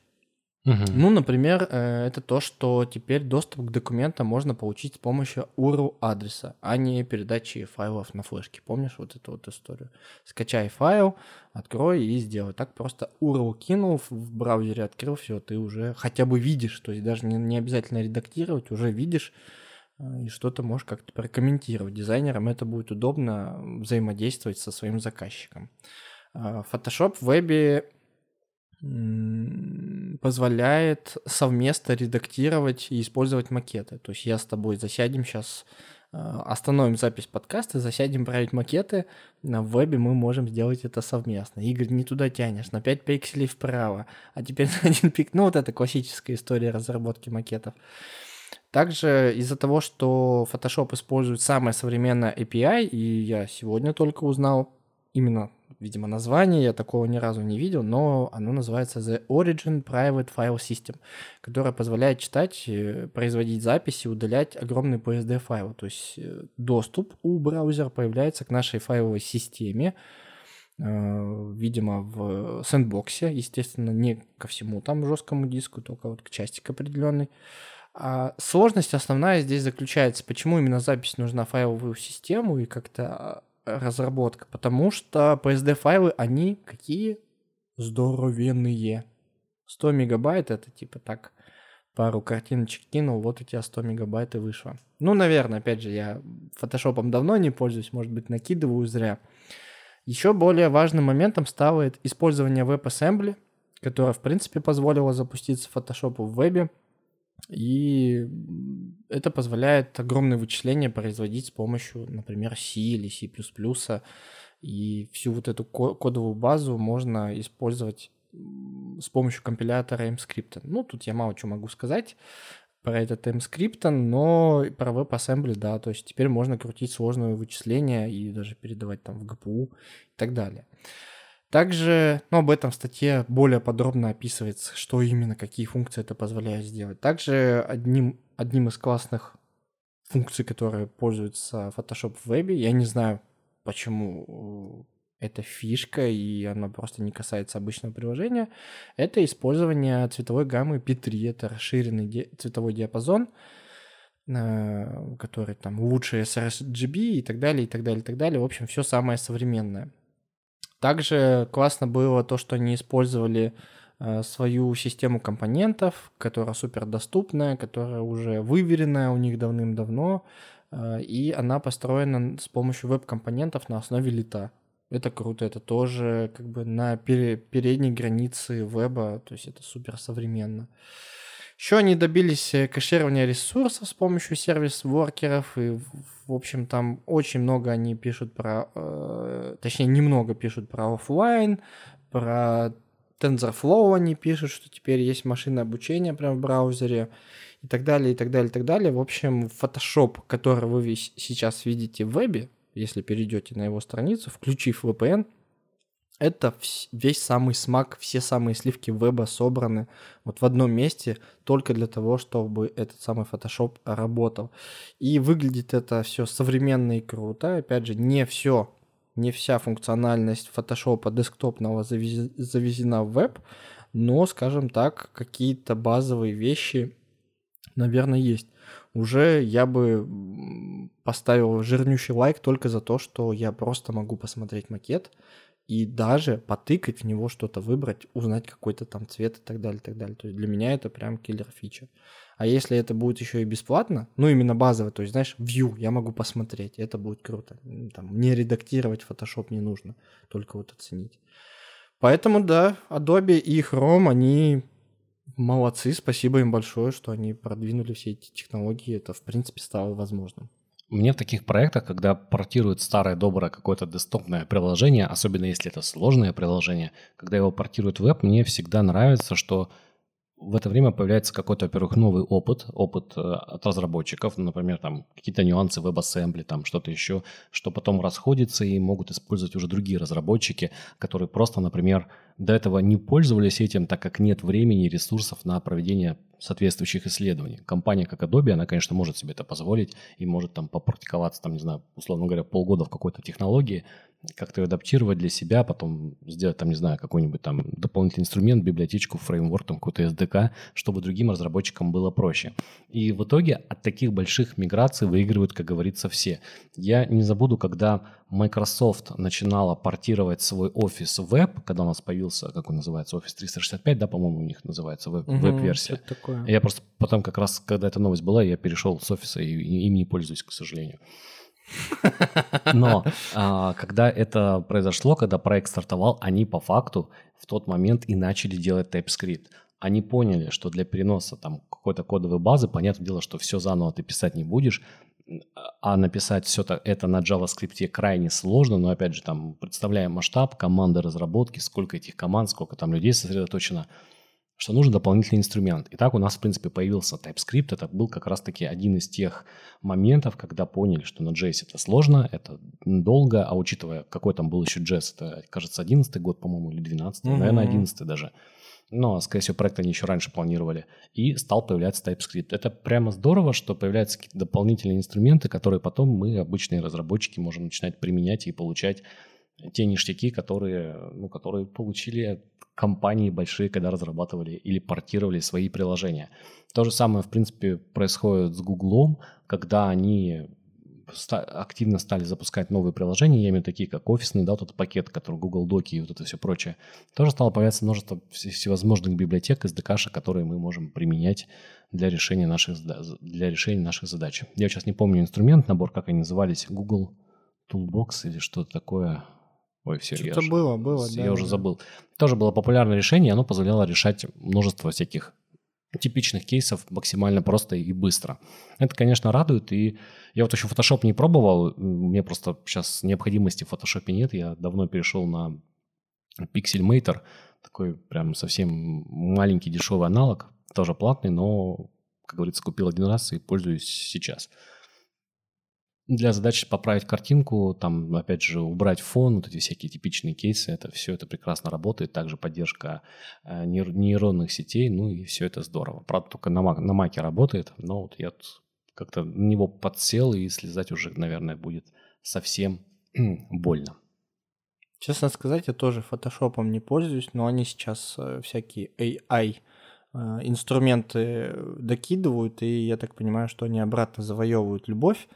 [SPEAKER 2] Угу. Ну, например, э, это то, что теперь доступ к документам можно получить с помощью URL адреса, а не передачи файлов на флешке. Помнишь вот эту вот историю? Скачай файл, открой и сделай. Так просто URL кинул в браузере, открыл, все, ты уже хотя бы видишь, то есть даже не, не обязательно редактировать, уже видишь э, и что-то можешь как-то прокомментировать. Дизайнерам это будет удобно взаимодействовать со своим заказчиком. Э, Photoshop в вебе позволяет совместно редактировать и использовать макеты. То есть я с тобой засядем сейчас, а, остановим запись подкаста, засядем править макеты. На вебе мы можем сделать это совместно. Игорь, не туда тянешь, на 5 пикселей вправо, а теперь на один пик. Ну, вот это классическая история разработки макетов. Также из-за того, что Photoshop использует самое современное API, и я сегодня только узнал именно видимо, название, я такого ни разу не видел, но оно называется The Origin Private File System, которое позволяет читать, э, производить записи, удалять огромные PSD-файлы. То есть э, доступ у браузера появляется к нашей файловой системе, э, видимо, в сэндбоксе, естественно, не ко всему там жесткому диску, только вот к части к определенной. А сложность основная здесь заключается, почему именно запись нужна в файловую систему и как-то разработка, потому что PSD-файлы, они какие? Здоровенные. 100 мегабайт это типа так, пару картиночек кинул, вот у тебя 100 мегабайт и вышло. Ну, наверное, опять же, я фотошопом давно не пользуюсь, может быть, накидываю зря. Еще более важным моментом стало использование WebAssembly, которое, в принципе, позволило запуститься фотошопу в вебе. И это позволяет огромные вычисления производить с помощью, например, C или C++. И всю вот эту кодовую базу можно использовать с помощью компилятора MScript. Ну, тут я мало чего могу сказать про этот MScript, но про WebAssembly, да, то есть теперь можно крутить сложные вычисления и даже передавать там в GPU и так далее. Также, ну, об этом в статье более подробно описывается, что именно, какие функции это позволяет сделать. Также одним, одним из классных функций, которые пользуются Photoshop в вебе, я не знаю, почему это фишка, и она просто не касается обычного приложения, это использование цветовой гаммы P3, это расширенный ди- цветовой диапазон, э, который там лучше sRGB и так далее, и так далее, и так далее. В общем, все самое современное. Также классно было то, что они использовали э, свою систему компонентов, которая супер доступная, которая уже выверенная у них давным-давно, э, и она построена с помощью веб-компонентов на основе лита. Это круто, это тоже как бы на передней границе веба, то есть это супер современно. Еще они добились э, кэширования ресурсов с помощью сервис-воркеров, и, в общем, там очень много они пишут про, э, точнее, немного пишут про офлайн, про TensorFlow они пишут, что теперь есть машинное обучение прямо в браузере, и так далее, и так далее, и так далее. В общем, Photoshop, который вы сейчас видите в вебе, если перейдете на его страницу, включив VPN, это весь самый смак, все самые сливки веба собраны вот в одном месте только для того, чтобы этот самый Photoshop работал. И выглядит это все современно и круто. Опять же, не все, не вся функциональность Photoshop десктопного завезена в веб, но, скажем так, какие-то базовые вещи, наверное, есть. Уже я бы поставил жирнющий лайк только за то, что я просто могу посмотреть макет, и даже потыкать в него что-то выбрать, узнать какой-то там цвет и так далее, и так далее. То есть для меня это прям киллер фича. А если это будет еще и бесплатно, ну именно базово, то есть, знаешь, view я могу посмотреть, это будет круто. Там, не редактировать Photoshop не нужно, только вот оценить. Поэтому, да, Adobe и Chrome, они молодцы, спасибо им большое, что они продвинули все эти технологии, это, в принципе, стало возможным.
[SPEAKER 1] Мне в таких проектах, когда портируют старое доброе какое-то десктопное приложение, особенно если это сложное приложение, когда его портируют в веб, мне всегда нравится, что в это время появляется какой-то, во-первых, новый опыт, опыт э, от разработчиков, например, там какие-то нюансы WebAssembly, там что-то еще, что потом расходится и могут использовать уже другие разработчики, которые просто, например, до этого не пользовались этим, так как нет времени и ресурсов на проведение соответствующих исследований. Компания как Adobe, она, конечно, может себе это позволить и может там попрактиковаться, там, не знаю, условно говоря, полгода в какой-то технологии, как-то ее адаптировать для себя, потом сделать там, не знаю, какой-нибудь там дополнительный инструмент, библиотечку, фреймворк, там какой-то SDK, чтобы другим разработчикам было проще. И в итоге от таких больших миграций выигрывают, как говорится, все. Я не забуду, когда Microsoft начинала портировать свой офис в веб, когда у нас появился, как он называется, офис 365, да, по-моему, у них называется веб, угу, веб-версия. Я просто потом как раз, когда эта новость была, я перешел с офиса и им не пользуюсь, к сожалению. [laughs] Но а, когда это произошло, когда проект стартовал, они по факту в тот момент и начали делать TypeScript. Они поняли, что для переноса там какой-то кодовой базы, понятное дело, что все заново ты писать не будешь, а написать все это на JavaScript крайне сложно, но опять же там представляем масштаб команды разработки, сколько этих команд, сколько там людей сосредоточено – что нужен дополнительный инструмент. И так у нас, в принципе, появился TypeScript. Это был как раз-таки один из тех моментов, когда поняли, что на JS это сложно, это долго, а учитывая, какой там был еще JS, это, кажется, 11 год, по-моему, или 12 mm-hmm. наверное, 11 даже. Но, скорее всего, проект они еще раньше планировали. И стал появляться TypeScript. Это прямо здорово, что появляются какие-то дополнительные инструменты, которые потом мы, обычные разработчики, можем начинать применять и получать те ништяки, которые, ну, которые получили компании большие, когда разрабатывали или портировали свои приложения. То же самое, в принципе, происходит с Гуглом, когда они активно стали запускать новые приложения, я имею такие, как офисный, да, тот пакет, который Google Доки и вот это все прочее, тоже стало появляться множество всевозможных библиотек, SDK, которые мы можем применять для решения наших, для решения наших задач. Я сейчас не помню инструмент, набор, как они назывались, Google Toolbox или что-то такое, Ой, все,
[SPEAKER 2] Что-то я было, было,
[SPEAKER 1] я да, уже да. забыл. Тоже было популярное решение, оно позволяло решать множество всяких типичных кейсов максимально просто и быстро. Это, конечно, радует, и я вот еще Photoshop не пробовал, мне просто сейчас необходимости в Photoshop нет, я давно перешел на Pixelmator, такой прям совсем маленький дешевый аналог, тоже платный, но, как говорится, купил один раз и пользуюсь сейчас для задачи поправить картинку, там, опять же, убрать фон, вот эти всякие типичные кейсы, это все это прекрасно работает. Также поддержка э, нейронных сетей, ну и все это здорово. Правда, только на, на маке работает, но вот я как-то на него подсел, и слезать уже, наверное, будет совсем [clears throat] больно.
[SPEAKER 2] Честно сказать, я тоже фотошопом не пользуюсь, но они сейчас э, всякие AI э, инструменты докидывают, и я так понимаю, что они обратно завоевывают любовь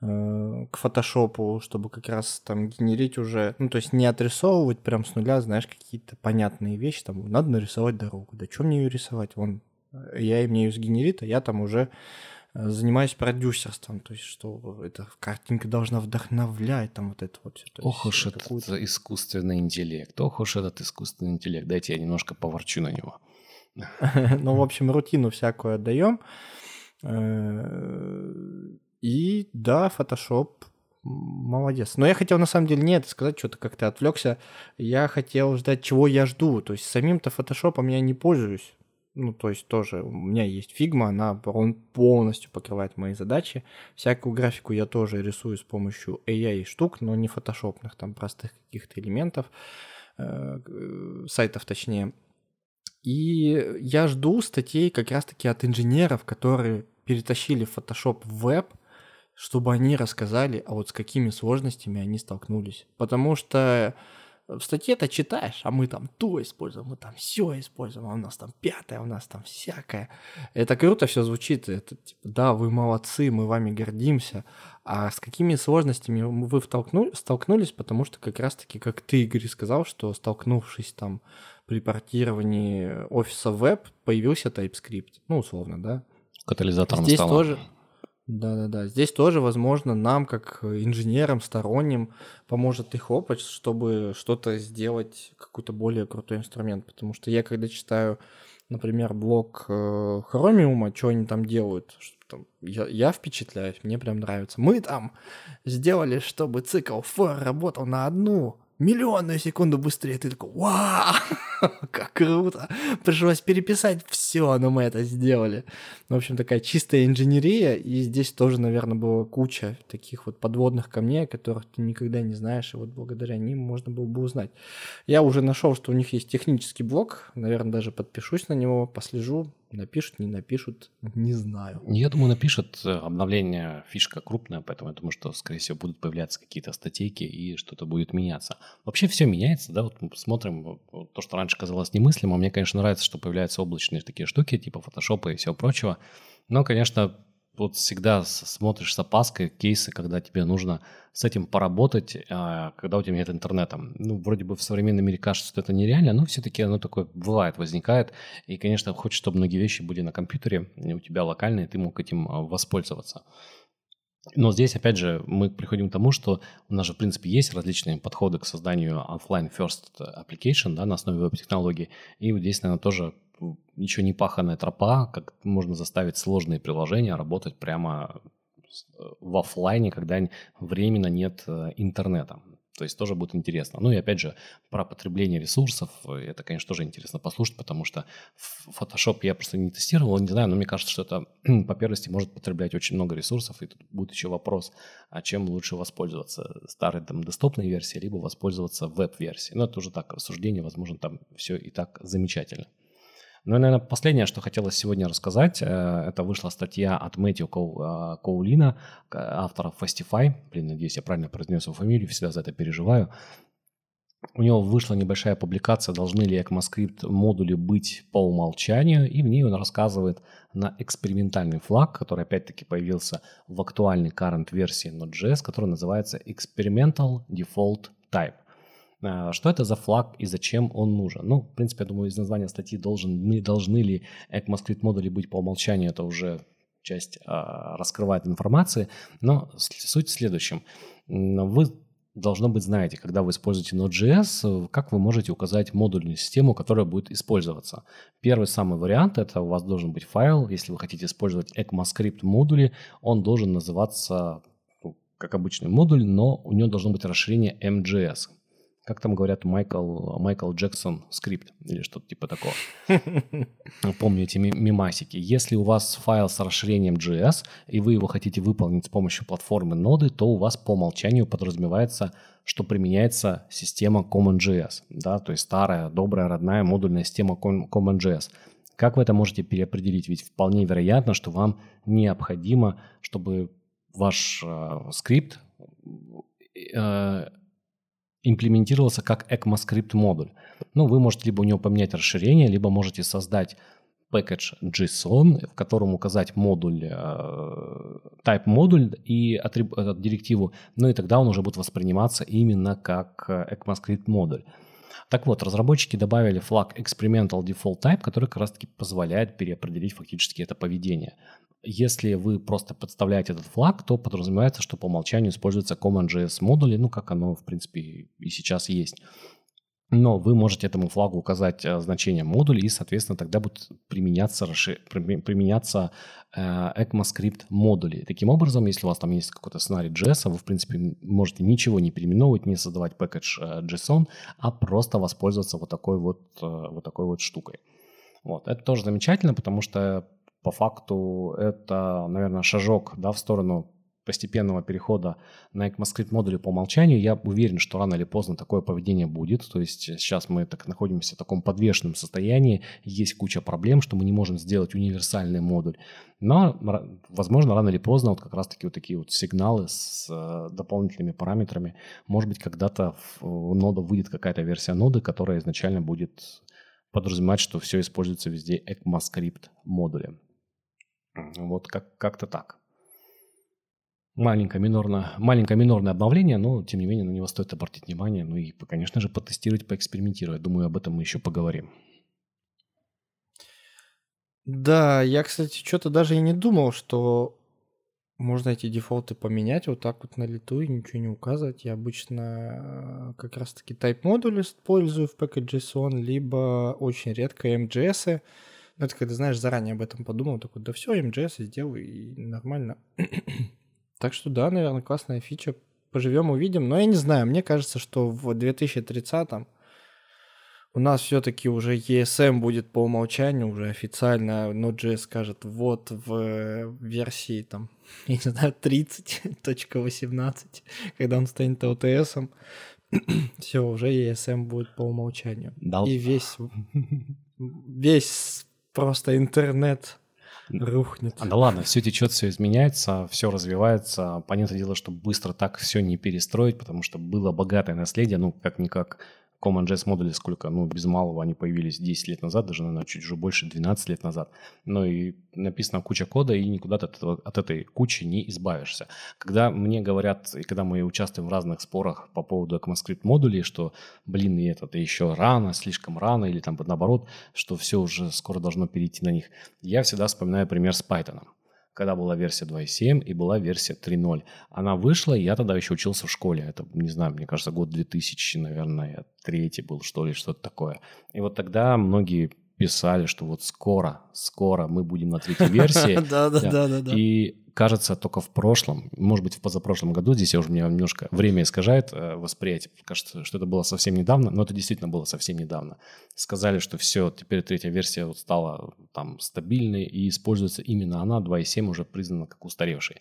[SPEAKER 2] к фотошопу, чтобы как раз там генерить уже, ну, то есть не отрисовывать прям с нуля, знаешь, какие-то понятные вещи, там, надо нарисовать дорогу, да что мне ее рисовать, вон, я и мне ее сгенерит, а я там уже э, занимаюсь продюсерством, то есть что эта картинка должна вдохновлять, там вот это вот все.
[SPEAKER 1] Ох уж этот искусственный интеллект, ох уж этот искусственный интеллект, дайте я немножко поворчу на него. [laughs]
[SPEAKER 2] Ну, в общем, рутину всякую отдаем. Э, и да, Photoshop молодец. Но я хотел на самом деле не это сказать, что-то как-то отвлекся. Я хотел ждать, чего я жду. То есть самим-то фотошопом я не пользуюсь. Ну, то есть тоже у меня есть Figma, она он полностью покрывает мои задачи. Всякую графику я тоже рисую с помощью AI штук, но не фотошопных, там простых каких-то элементов, э, сайтов точнее. И я жду статей как раз-таки от инженеров, которые перетащили Photoshop в веб, чтобы они рассказали, а вот с какими сложностями они столкнулись. Потому что в статье-то читаешь, а мы там то используем, мы там все используем, а у нас там пятое, у нас там всякое. Это круто все звучит, это типа, да, вы молодцы, мы вами гордимся. А с какими сложностями вы столкнулись, потому что как раз-таки, как ты, Игорь, сказал, что столкнувшись там при портировании офиса веб, появился TypeScript, ну, условно, да?
[SPEAKER 1] Катализатором
[SPEAKER 2] Здесь стало. тоже, да-да-да. Здесь тоже, возможно, нам, как инженерам сторонним, поможет их опыт, чтобы что-то сделать, какой-то более крутой инструмент. Потому что я, когда читаю, например, блог э, Chromium, что они там делают, там, я, я впечатляюсь, мне прям нравится. Мы там сделали, чтобы цикл for работал на одну миллионную секунду быстрее. Ты такой, вау, [laughs] [laughs] как круто. Пришлось переписать все, но мы это сделали. В общем, такая чистая инженерия. И здесь тоже, наверное, была куча таких вот подводных камней, которых ты никогда не знаешь. И вот благодаря ним можно было бы узнать. Я уже нашел, что у них есть технический блог. Наверное, даже подпишусь на него, послежу. Напишут, не напишут, не знаю.
[SPEAKER 1] Я думаю, напишут. Э, обновление фишка крупная, поэтому я думаю, что, скорее всего, будут появляться какие-то статейки и что-то будет меняться. Вообще все меняется, да, вот мы смотрим, то, что раньше казалось немыслимо. Мне, конечно, нравится, что появляются облачные такие штуки, типа фотошопа и всего прочего. Но, конечно, вот всегда смотришь с опаской кейсы, когда тебе нужно с этим поработать, а, когда у тебя нет интернета. Ну, вроде бы в современном мире кажется, что это нереально, но все-таки оно такое бывает, возникает. И, конечно, хочешь, чтобы многие вещи были на компьютере, у тебя локальные, ты мог этим а, воспользоваться. Но здесь, опять же, мы приходим к тому, что у нас же, в принципе, есть различные подходы к созданию offline first application да, на основе веб-технологий. И здесь, наверное, тоже еще не паханная тропа, как можно заставить сложные приложения работать прямо э, в офлайне, когда временно нет э, интернета. То есть тоже будет интересно. Ну и опять же, про потребление ресурсов, это, конечно, тоже интересно послушать, потому что Photoshop я просто не тестировал, не знаю, но мне кажется, что это [clears throat] по первости может потреблять очень много ресурсов, и тут будет еще вопрос, а чем лучше воспользоваться, старой там десктопной версией, либо воспользоваться веб-версией. Но это уже так, рассуждение, возможно, там все и так замечательно. Ну и, наверное, последнее, что хотелось сегодня рассказать, э, это вышла статья от Мэтью э, Коулина, автора Fastify. Блин, надеюсь, я правильно произнес его фамилию, всегда за это переживаю. У него вышла небольшая публикация «Должны ли ECMAScript модули быть по умолчанию?» И в ней он рассказывает на экспериментальный флаг, который опять-таки появился в актуальной current версии Node.js, который называется Experimental Default Type – что это за флаг и зачем он нужен? Ну, в принципе, я думаю, из названия статьи должен, должны ли ECMAScript модули быть по умолчанию, это уже часть а, раскрывает информации, но суть в следующем. Вы должно быть знаете, когда вы используете Node.js, как вы можете указать модульную систему, которая будет использоваться. Первый самый вариант – это у вас должен быть файл. Если вы хотите использовать ECMAScript модули, он должен называться ну, как обычный модуль, но у него должно быть расширение MJS как там говорят, Майкл, Майкл Джексон скрипт или что-то типа такого. [laughs] Помню эти мимасики. Если у вас файл с расширением JS, и вы его хотите выполнить с помощью платформы ноды, то у вас по умолчанию подразумевается, что применяется система CommonJS, да, то есть старая, добрая, родная модульная система CommonJS. Как вы это можете переопределить? Ведь вполне вероятно, что вам необходимо, чтобы ваш э, скрипт э, имплементировался как ECMAScript модуль. Ну, вы можете либо у него поменять расширение, либо можете создать package JSON, в котором указать модуль, э, type модуль и атриб, э, директиву, ну и тогда он уже будет восприниматься именно как ECMAScript модуль. Так вот, разработчики добавили флаг Experimental Default Type, который как раз таки позволяет переопределить фактически это поведение. Если вы просто подставляете этот флаг, то подразумевается, что по умолчанию используется CommonJS модули, ну как оно в принципе и сейчас есть. Но вы можете этому флагу указать э, значение модуля, и, соответственно, тогда будут применяться, применяться э, ECMAScript модули. Таким образом, если у вас там есть какой-то сценарий JS, вы, в принципе, можете ничего не переименовывать, не создавать package э, JSON, а просто воспользоваться вот такой вот, вот такой вот штукой. Вот. Это тоже замечательно, потому что по факту это, наверное, шажок да, в сторону постепенного перехода на ECMAScript модули по умолчанию, я уверен, что рано или поздно такое поведение будет. То есть сейчас мы так находимся в таком подвешенном состоянии, есть куча проблем, что мы не можем сделать универсальный модуль. Но, возможно, рано или поздно вот как раз-таки вот такие вот сигналы с э, дополнительными параметрами, может быть, когда-то в ноду выйдет какая-то версия ноды, которая изначально будет подразумевать, что все используется везде ECMAScript модули. Вот как- как-то так маленькое минорное, маленькое минорное обновление, но тем не менее на него стоит обратить внимание, ну и, конечно же, потестировать, поэкспериментировать. Думаю, об этом мы еще поговорим.
[SPEAKER 2] Да, я, кстати, что-то даже и не думал, что можно эти дефолты поменять вот так вот на лету и ничего не указывать. Я обычно э, как раз-таки type модуль использую в package.json, либо очень редко MJS. Но это когда, знаешь, заранее об этом подумал, такой, да все, MJS сделаю и нормально. Так что да, наверное, классная фича. Поживем, увидим. Но я не знаю, мне кажется, что в 2030-м у нас все-таки уже ESM будет по умолчанию, уже официально Node.js скажет, вот в версии там, [laughs] я не знаю, 30.18, когда он станет LTS, [clears throat] все, уже ESM будет по умолчанию. Да. И весь, весь просто интернет рухнет.
[SPEAKER 1] А, да ладно, все течет, все изменяется, все развивается. Понятное дело, что быстро так все не перестроить, потому что было богатое наследие, ну, как-никак CommonJS модули сколько, ну, без малого они появились 10 лет назад, даже, наверное, чуть уже больше 12 лет назад. Но и написана куча кода, и никуда ты от, этого, от этой кучи не избавишься. Когда мне говорят, и когда мы участвуем в разных спорах по поводу ECMAScript модулей, что, блин, и это еще рано, слишком рано, или там наоборот, что все уже скоро должно перейти на них, я всегда вспоминаю пример с Python когда была версия 2.7 и была версия 3.0. Она вышла, я тогда еще учился в школе. Это, не знаю, мне кажется, год 2000, наверное, третий был, что ли, что-то такое. И вот тогда многие писали, что вот скоро, скоро мы будем на третьей версии.
[SPEAKER 2] Да, да, да, да.
[SPEAKER 1] И кажется, только в прошлом, может быть, в позапрошлом году, здесь я уже меня немножко время искажает э, восприятие, кажется, что это было совсем недавно, но это действительно было совсем недавно. Сказали, что все, теперь третья версия вот стала там стабильной и используется именно она, 2.7 уже признана как устаревшей.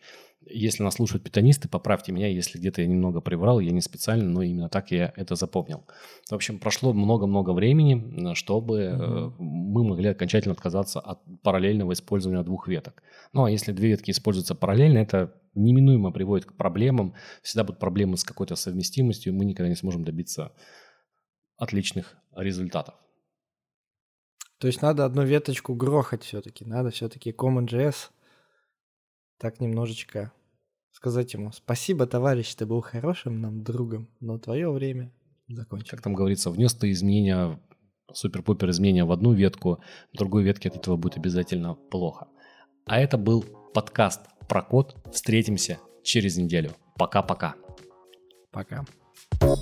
[SPEAKER 1] Если нас слушают питанисты, поправьте меня, если где-то я немного приврал, я не специально, но именно так я это запомнил. В общем, прошло много-много времени, чтобы mm-hmm. мы могли окончательно отказаться от параллельного использования двух веток. Ну, а если две ветки используются параллельно, это неминуемо приводит к проблемам. Всегда будут проблемы с какой-то совместимостью, мы никогда не сможем добиться отличных результатов.
[SPEAKER 2] То есть надо одну веточку грохать все-таки, надо все-таки CommonJS так немножечко сказать ему спасибо, товарищ, ты был хорошим нам другом, но твое время закончилось.
[SPEAKER 1] Как там говорится, внес ты изменения, супер-пупер изменения в одну ветку, в другой ветке от этого будет обязательно плохо. А это был подкаст про код. Встретимся через неделю. Пока-пока.
[SPEAKER 2] Пока.
[SPEAKER 1] -пока.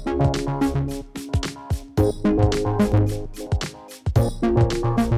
[SPEAKER 1] Пока.